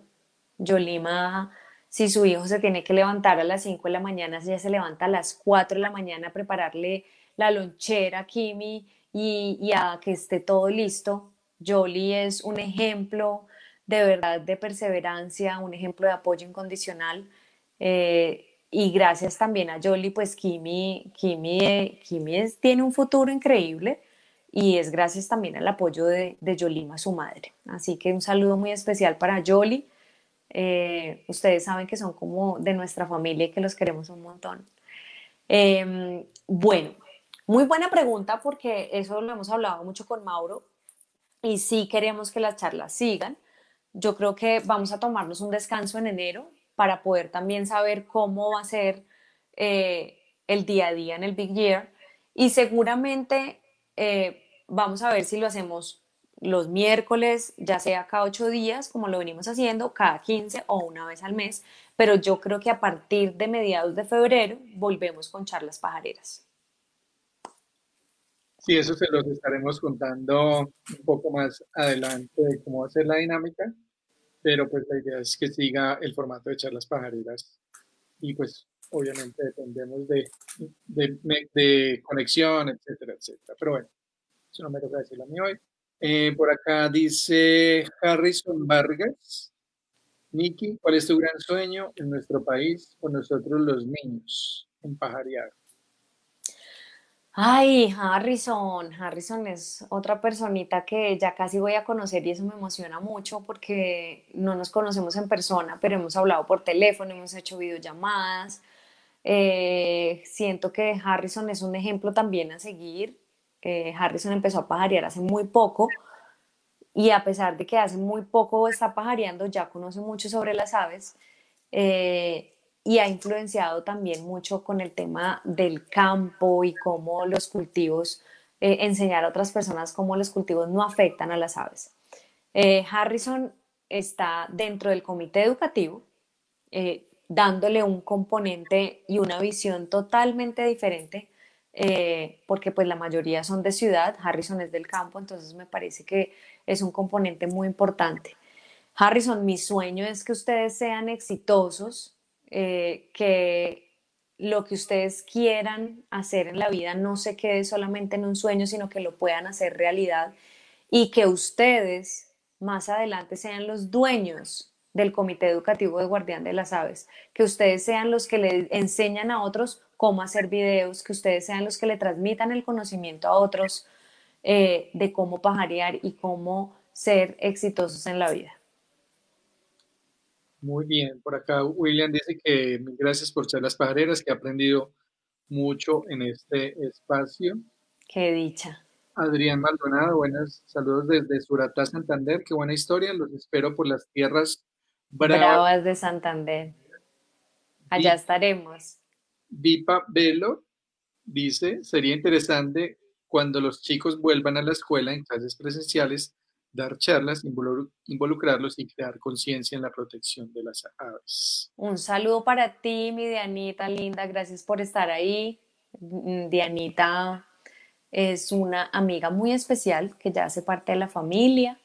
Yolima si su hijo se tiene que levantar a las 5 de la mañana, ella se levanta a las 4 de la mañana a prepararle la lonchera a Kimi y, a que esté todo listo. Jolie es un ejemplo de verdad de perseverancia, un ejemplo de apoyo incondicional. Eh, y gracias también a Jolie, pues Kimi, Kimi, Kimi tiene un futuro increíble y es gracias también al apoyo de, de Yolima, su madre. Así que un saludo muy especial para Jolie eh, ustedes saben que son como de nuestra familia y que los queremos un montón. Em, bueno, muy buena pregunta porque eso lo hemos hablado mucho con Mauro y sí queremos que las charlas sigan. Yo creo que vamos a tomarnos un descanso en enero para poder también saber cómo va a ser eh, el día a día en el Big Year. Y seguramente eh, vamos a ver si lo hacemos los miércoles, ya sea cada ocho días, como lo venimos haciendo, cada 15 o una vez al mes, pero yo creo que a partir de mediados de febrero volvemos con charlas pajareras. Sí, eso se los estaremos contando un poco más adelante de cómo va a ser la dinámica, pero pues la idea es que siga el formato de charlas pajareras y pues obviamente dependemos de, de, de conexión, etcétera, etcétera. Pero bueno, eso no me toca decirlo a mí hoy. Eh, por acá dice Harrison Vargas. Niki, ¿cuál es tu gran sueño en nuestro país con nosotros los niños en pajarear? Ay, Harrison, Harrison es otra personita que ya casi voy a conocer y eso me emociona mucho porque no nos conocemos en persona, pero hemos hablado por teléfono, hemos hecho videollamadas. Eh, siento que Harrison es un ejemplo también a seguir Harrison empezó a pajarear hace muy poco y a pesar de que hace muy poco está pajareando, ya conoce mucho sobre las aves eh, y ha influenciado también mucho con el tema del campo y cómo los cultivos, eh, enseñar a otras personas cómo los cultivos no afectan a las aves. Eh, Harrison está dentro del comité educativo, dándole un componente y una visión totalmente diferente eh, porque pues la mayoría son de ciudad, Harrison es del campo, entonces me parece que es un componente muy importante. Harrison, mi sueño es que ustedes sean exitosos, eh, que lo que ustedes quieran hacer en la vida no se quede solamente en un sueño, sino que lo puedan hacer realidad y que ustedes más adelante sean los dueños del Comité Educativo de Guardián de las Aves, que ustedes sean los que le enseñan a otros cómo hacer videos, que ustedes sean los que le transmitan el conocimiento a otros eh, de cómo pajarear y cómo ser exitosos en la vida. Muy bien, por acá William dice que gracias por ser las pajareras, que ha aprendido mucho en este espacio. Qué dicha. Adrián Maldonado, buenas saludos desde Suratá, Santander, qué buena historia, los espero por las tierras bravas, de Santander. Allá estaremos. Vipa Velo dice, sería interesante cuando los chicos vuelvan a la escuela en clases presenciales, dar charlas, involucrarlos y crear conciencia en la protección de las aves. Un saludo para ti, mi Dianita linda, gracias por estar ahí. Mm, Dianita es una amiga muy especial que ya hace parte de la familia.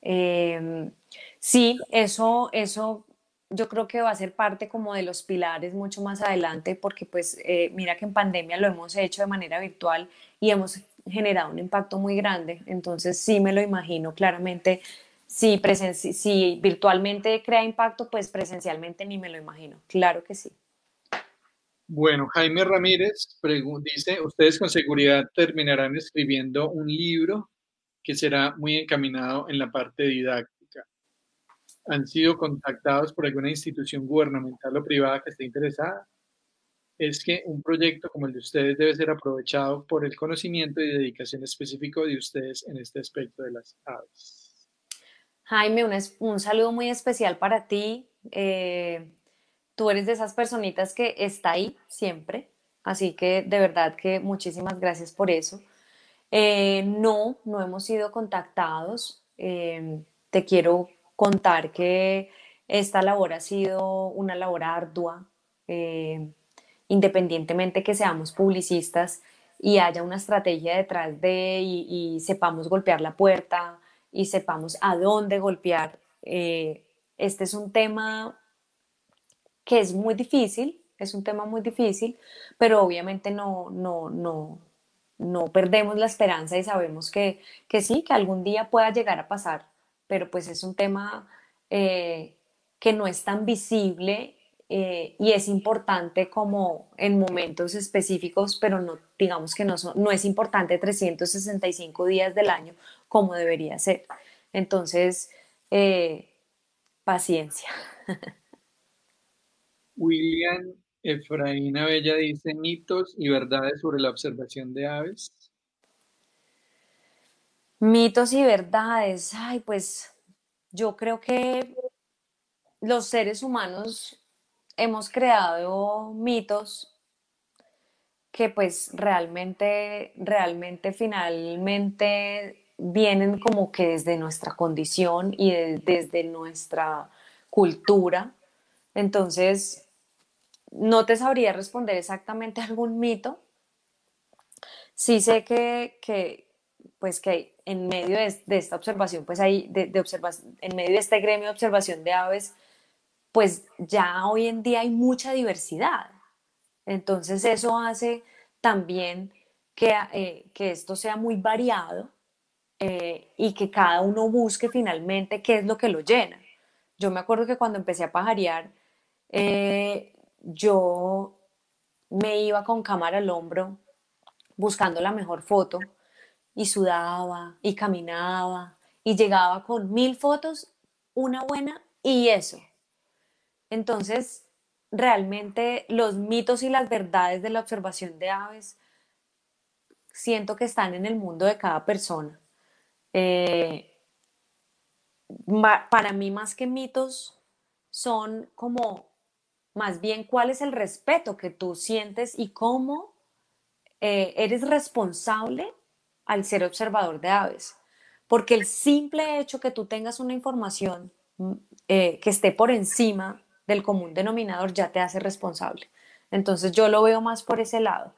Em, sí, eso, eso yo creo que va a ser parte como de los pilares mucho más adelante, porque pues eh, mira que en pandemia lo hemos hecho de manera virtual y hemos generado un impacto muy grande, entonces sí me lo imagino claramente, si, si virtualmente crea impacto, pues presencialmente ni me lo imagino, claro que sí. Bueno, Jaime Ramírez dice, ustedes con seguridad terminarán escribiendo un libro que será muy encaminado en la parte didáctica. ¿Han sido contactados por alguna institución gubernamental o privada que esté interesada? Es que un proyecto como el de ustedes debe ser aprovechado por el conocimiento y dedicación específico de ustedes en este aspecto de las aves. Jaime, un, saludo muy especial para ti. Eh, tú eres de esas personitas que está ahí siempre, así que de verdad que muchísimas gracias por eso. Eh, no, no hemos sido contactados. Eh, te quiero contar que esta labor ha sido una labor ardua, eh, independientemente que seamos publicistas y haya una estrategia detrás de y, sepamos golpear la puerta y sepamos a dónde golpear. este es un tema que es muy difícil, es un tema muy difícil, pero obviamente no, no, no, no perdemos la esperanza y sabemos que, sí, que algún día pueda llegar a pasar, pero pues es un tema eh, que no es tan visible eh, y es importante como en momentos específicos, pero no digamos que no, no es importante 365 días del año como debería ser. Entonces, eh, paciencia. William Efraín Bella dice mitos y verdades sobre la observación de aves. Mitos y verdades. Ay, pues yo creo que los seres humanos hemos creado mitos que pues realmente, realmente, finalmente vienen como que desde nuestra condición y desde nuestra cultura entonces, no te sabría responder exactamente algún mito. Sí sé que, pues que en medio de, esta observación, pues hay, de, en medio de este gremio de observación de aves, pues ya hoy en día hay mucha diversidad. Entonces eso hace también que, eh, esto sea muy variado eh, y que cada uno busque finalmente qué es lo que lo llena. Yo me acuerdo que cuando empecé a pajarear, eh, yo me iba con cámara al hombro buscando la mejor foto y sudaba y caminaba y llegaba con mil fotos, una buena y eso. Entonces, realmente los mitos y las verdades de la observación de aves siento que están en el mundo de cada persona. Eh, para mí más que mitos son como más bien cuál es el respeto que tú sientes y cómo eh, eres responsable al ser observador de aves. Porque el simple hecho que tú tengas una información mm, eh, que esté por encima del común denominador ya te hace responsable. Entonces yo lo veo más por ese lado.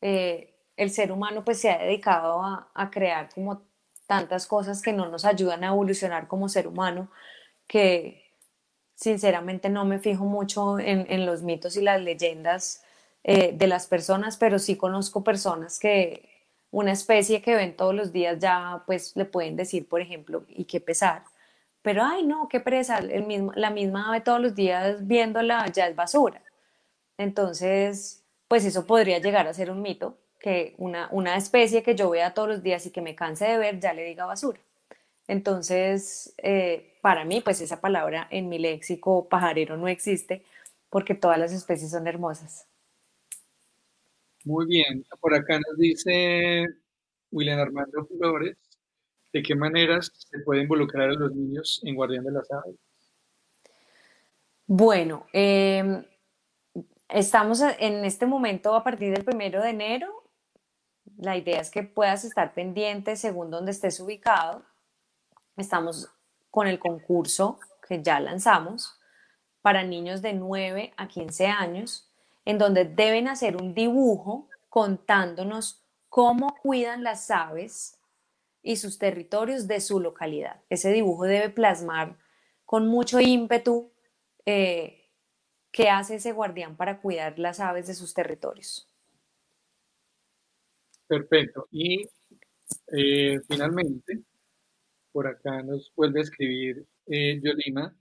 Eh, el ser humano pues se ha dedicado a, crear como tantas cosas que no nos ayudan a evolucionar como ser humano, que, sinceramente no me fijo mucho en, los mitos y las leyendas eh, de las personas, pero sí conozco personas que una especie que ven todos los días ya pues le pueden decir, por ejemplo, y qué pesar. Pero, ay, no, qué presa, el mismo, la misma ave todos los días viéndola ya es basura. Entonces, pues eso podría llegar a ser un mito, que una, una especie que yo vea todos los días y que me canse de ver ya le diga basura. Entonces, eh, para mí, pues esa palabra en mi léxico pajarero no existe porque todas las especies son hermosas. Muy bien, por acá nos dice William Armando Flores, ¿de qué maneras se puede involucrar a los niños en Guardián de las Aves? Bueno, em, estamos en este momento a partir del primero de enero. La idea es que puedas estar pendiente según donde estés ubicado Estamos con el concurso que ya lanzamos para niños de 9 a 15 años, en donde deben hacer un dibujo contándonos cómo cuidan las aves y sus territorios de su localidad. Ese dibujo debe plasmar con mucho ímpetu eh, qué hace ese guardián para cuidar las aves de sus territorios. Perfecto. Y eh, finalmente, por acá nos vuelve a escribir eh, Yolima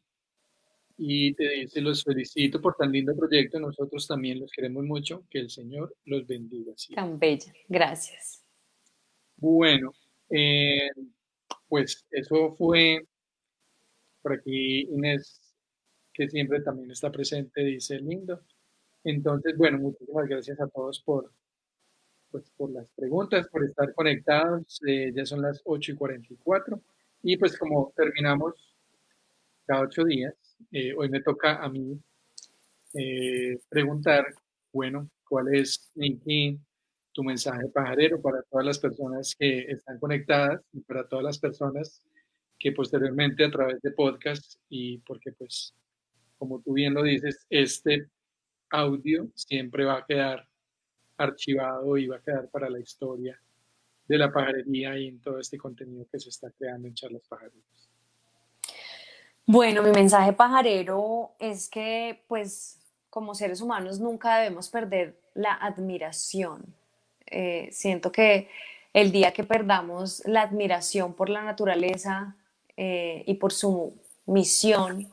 y te dice, los felicito por tan lindo proyecto, nosotros también los queremos mucho, que el Señor los bendiga. Tan bella, gracias. Bueno, eh, pues eso fue, por aquí Inés, que siempre también está presente, dice lindo. Entonces, bueno, muchísimas gracias a todos por, pues, por las preguntas, por estar conectados. Eh, ya son las 8 y 44. Y pues como terminamos cada ocho días, eh, hoy me toca a mí eh, preguntar, bueno, ¿cuál es, Nicky, tu mensaje pajarero para todas las personas que están conectadas y para todas las personas que posteriormente a través de podcast y porque pues, como tú bien lo dices, este audio siempre va a quedar archivado y va a quedar para la historia de la pajarería y en todo este contenido que se está creando en Charlas Pajareras. Bueno, mi mensaje pajarero es que, pues, como seres humanos nunca debemos perder la admiración. Eh, siento que el día que perdamos la admiración por la naturaleza eh, y por su misión,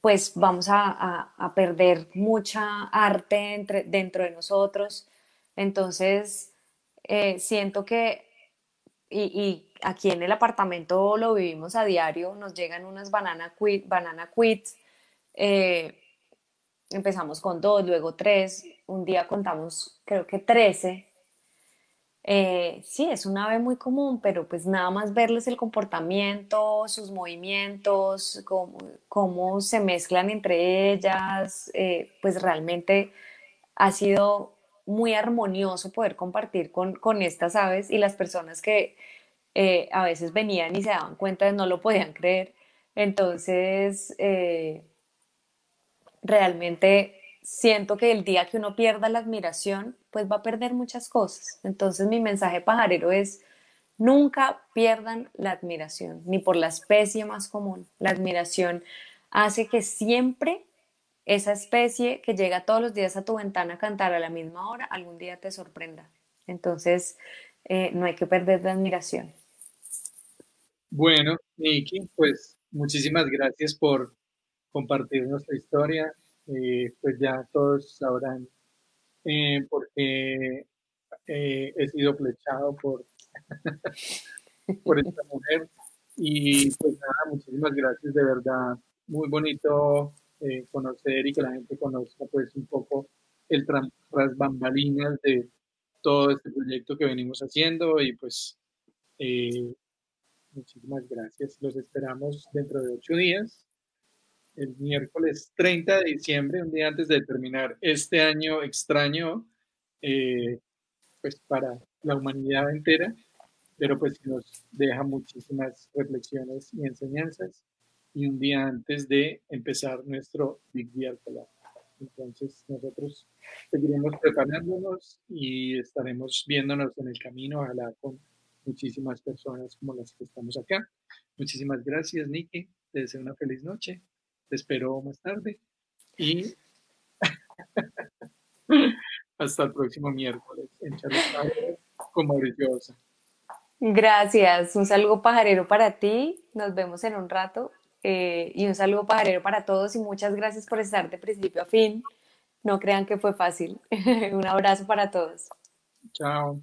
pues vamos a, perder mucha arte dentro de nosotros. Entonces, eh, siento que, y, aquí en el apartamento lo vivimos a diario, nos llegan unas banana, quit, banana quits, empezamos con dos, luego tres, un día contamos creo que trece. Eh, sí, es una ave muy común, pero pues nada más verles el comportamiento, sus movimientos, cómo, cómo se mezclan entre ellas, eh, pues realmente ha sido muy armonioso poder compartir con, con estas aves y las personas que eh, a veces venían y se daban cuenta de no lo podían creer. Entonces, realmente siento que el día que uno pierda la admiración, pues va a perder muchas cosas. Entonces mi mensaje pajarero es, nunca pierdan la admiración, ni por la especie más común. La admiración hace que siempre esa especie que llega todos los días a tu ventana a cantar a la misma hora, algún día te sorprenda. Entonces, eh, no hay que perder la admiración. Bueno, Niki, pues muchísimas gracias por compartir nuestra historia, eh, pues ya todos sabrán eh, porque eh, he sido flechado por, por esta mujer. Y pues nada, muchísimas gracias, de verdad. Muy bonito conocer y que la gente conozca pues un poco el tras bambalinas de todo este proyecto que venimos haciendo y pues muchísimas gracias. Los esperamos dentro de ocho días el miércoles 30 de diciembre, un día antes de terminar este año extraño, eh, pues para la humanidad entera, pero pues nos deja muchísimas reflexiones y enseñanzas, y un día antes de empezar nuestro Big Year Entonces nosotros seguiremos preparándonos y estaremos viéndonos en el camino, ojalá con muchísimas personas como las que estamos acá. Muchísimas gracias, Nikki. Te deseo una feliz noche te espero más tarde. Y hasta el próximo miércoles en Charlas con Mauricio Gracias. Un saludo pajarero para ti. Nos vemos en un rato. Eh, y un saludo pajarero para todos y muchas gracias por estar de principio a fin. No crean que fue fácil. un abrazo para todos. Chao.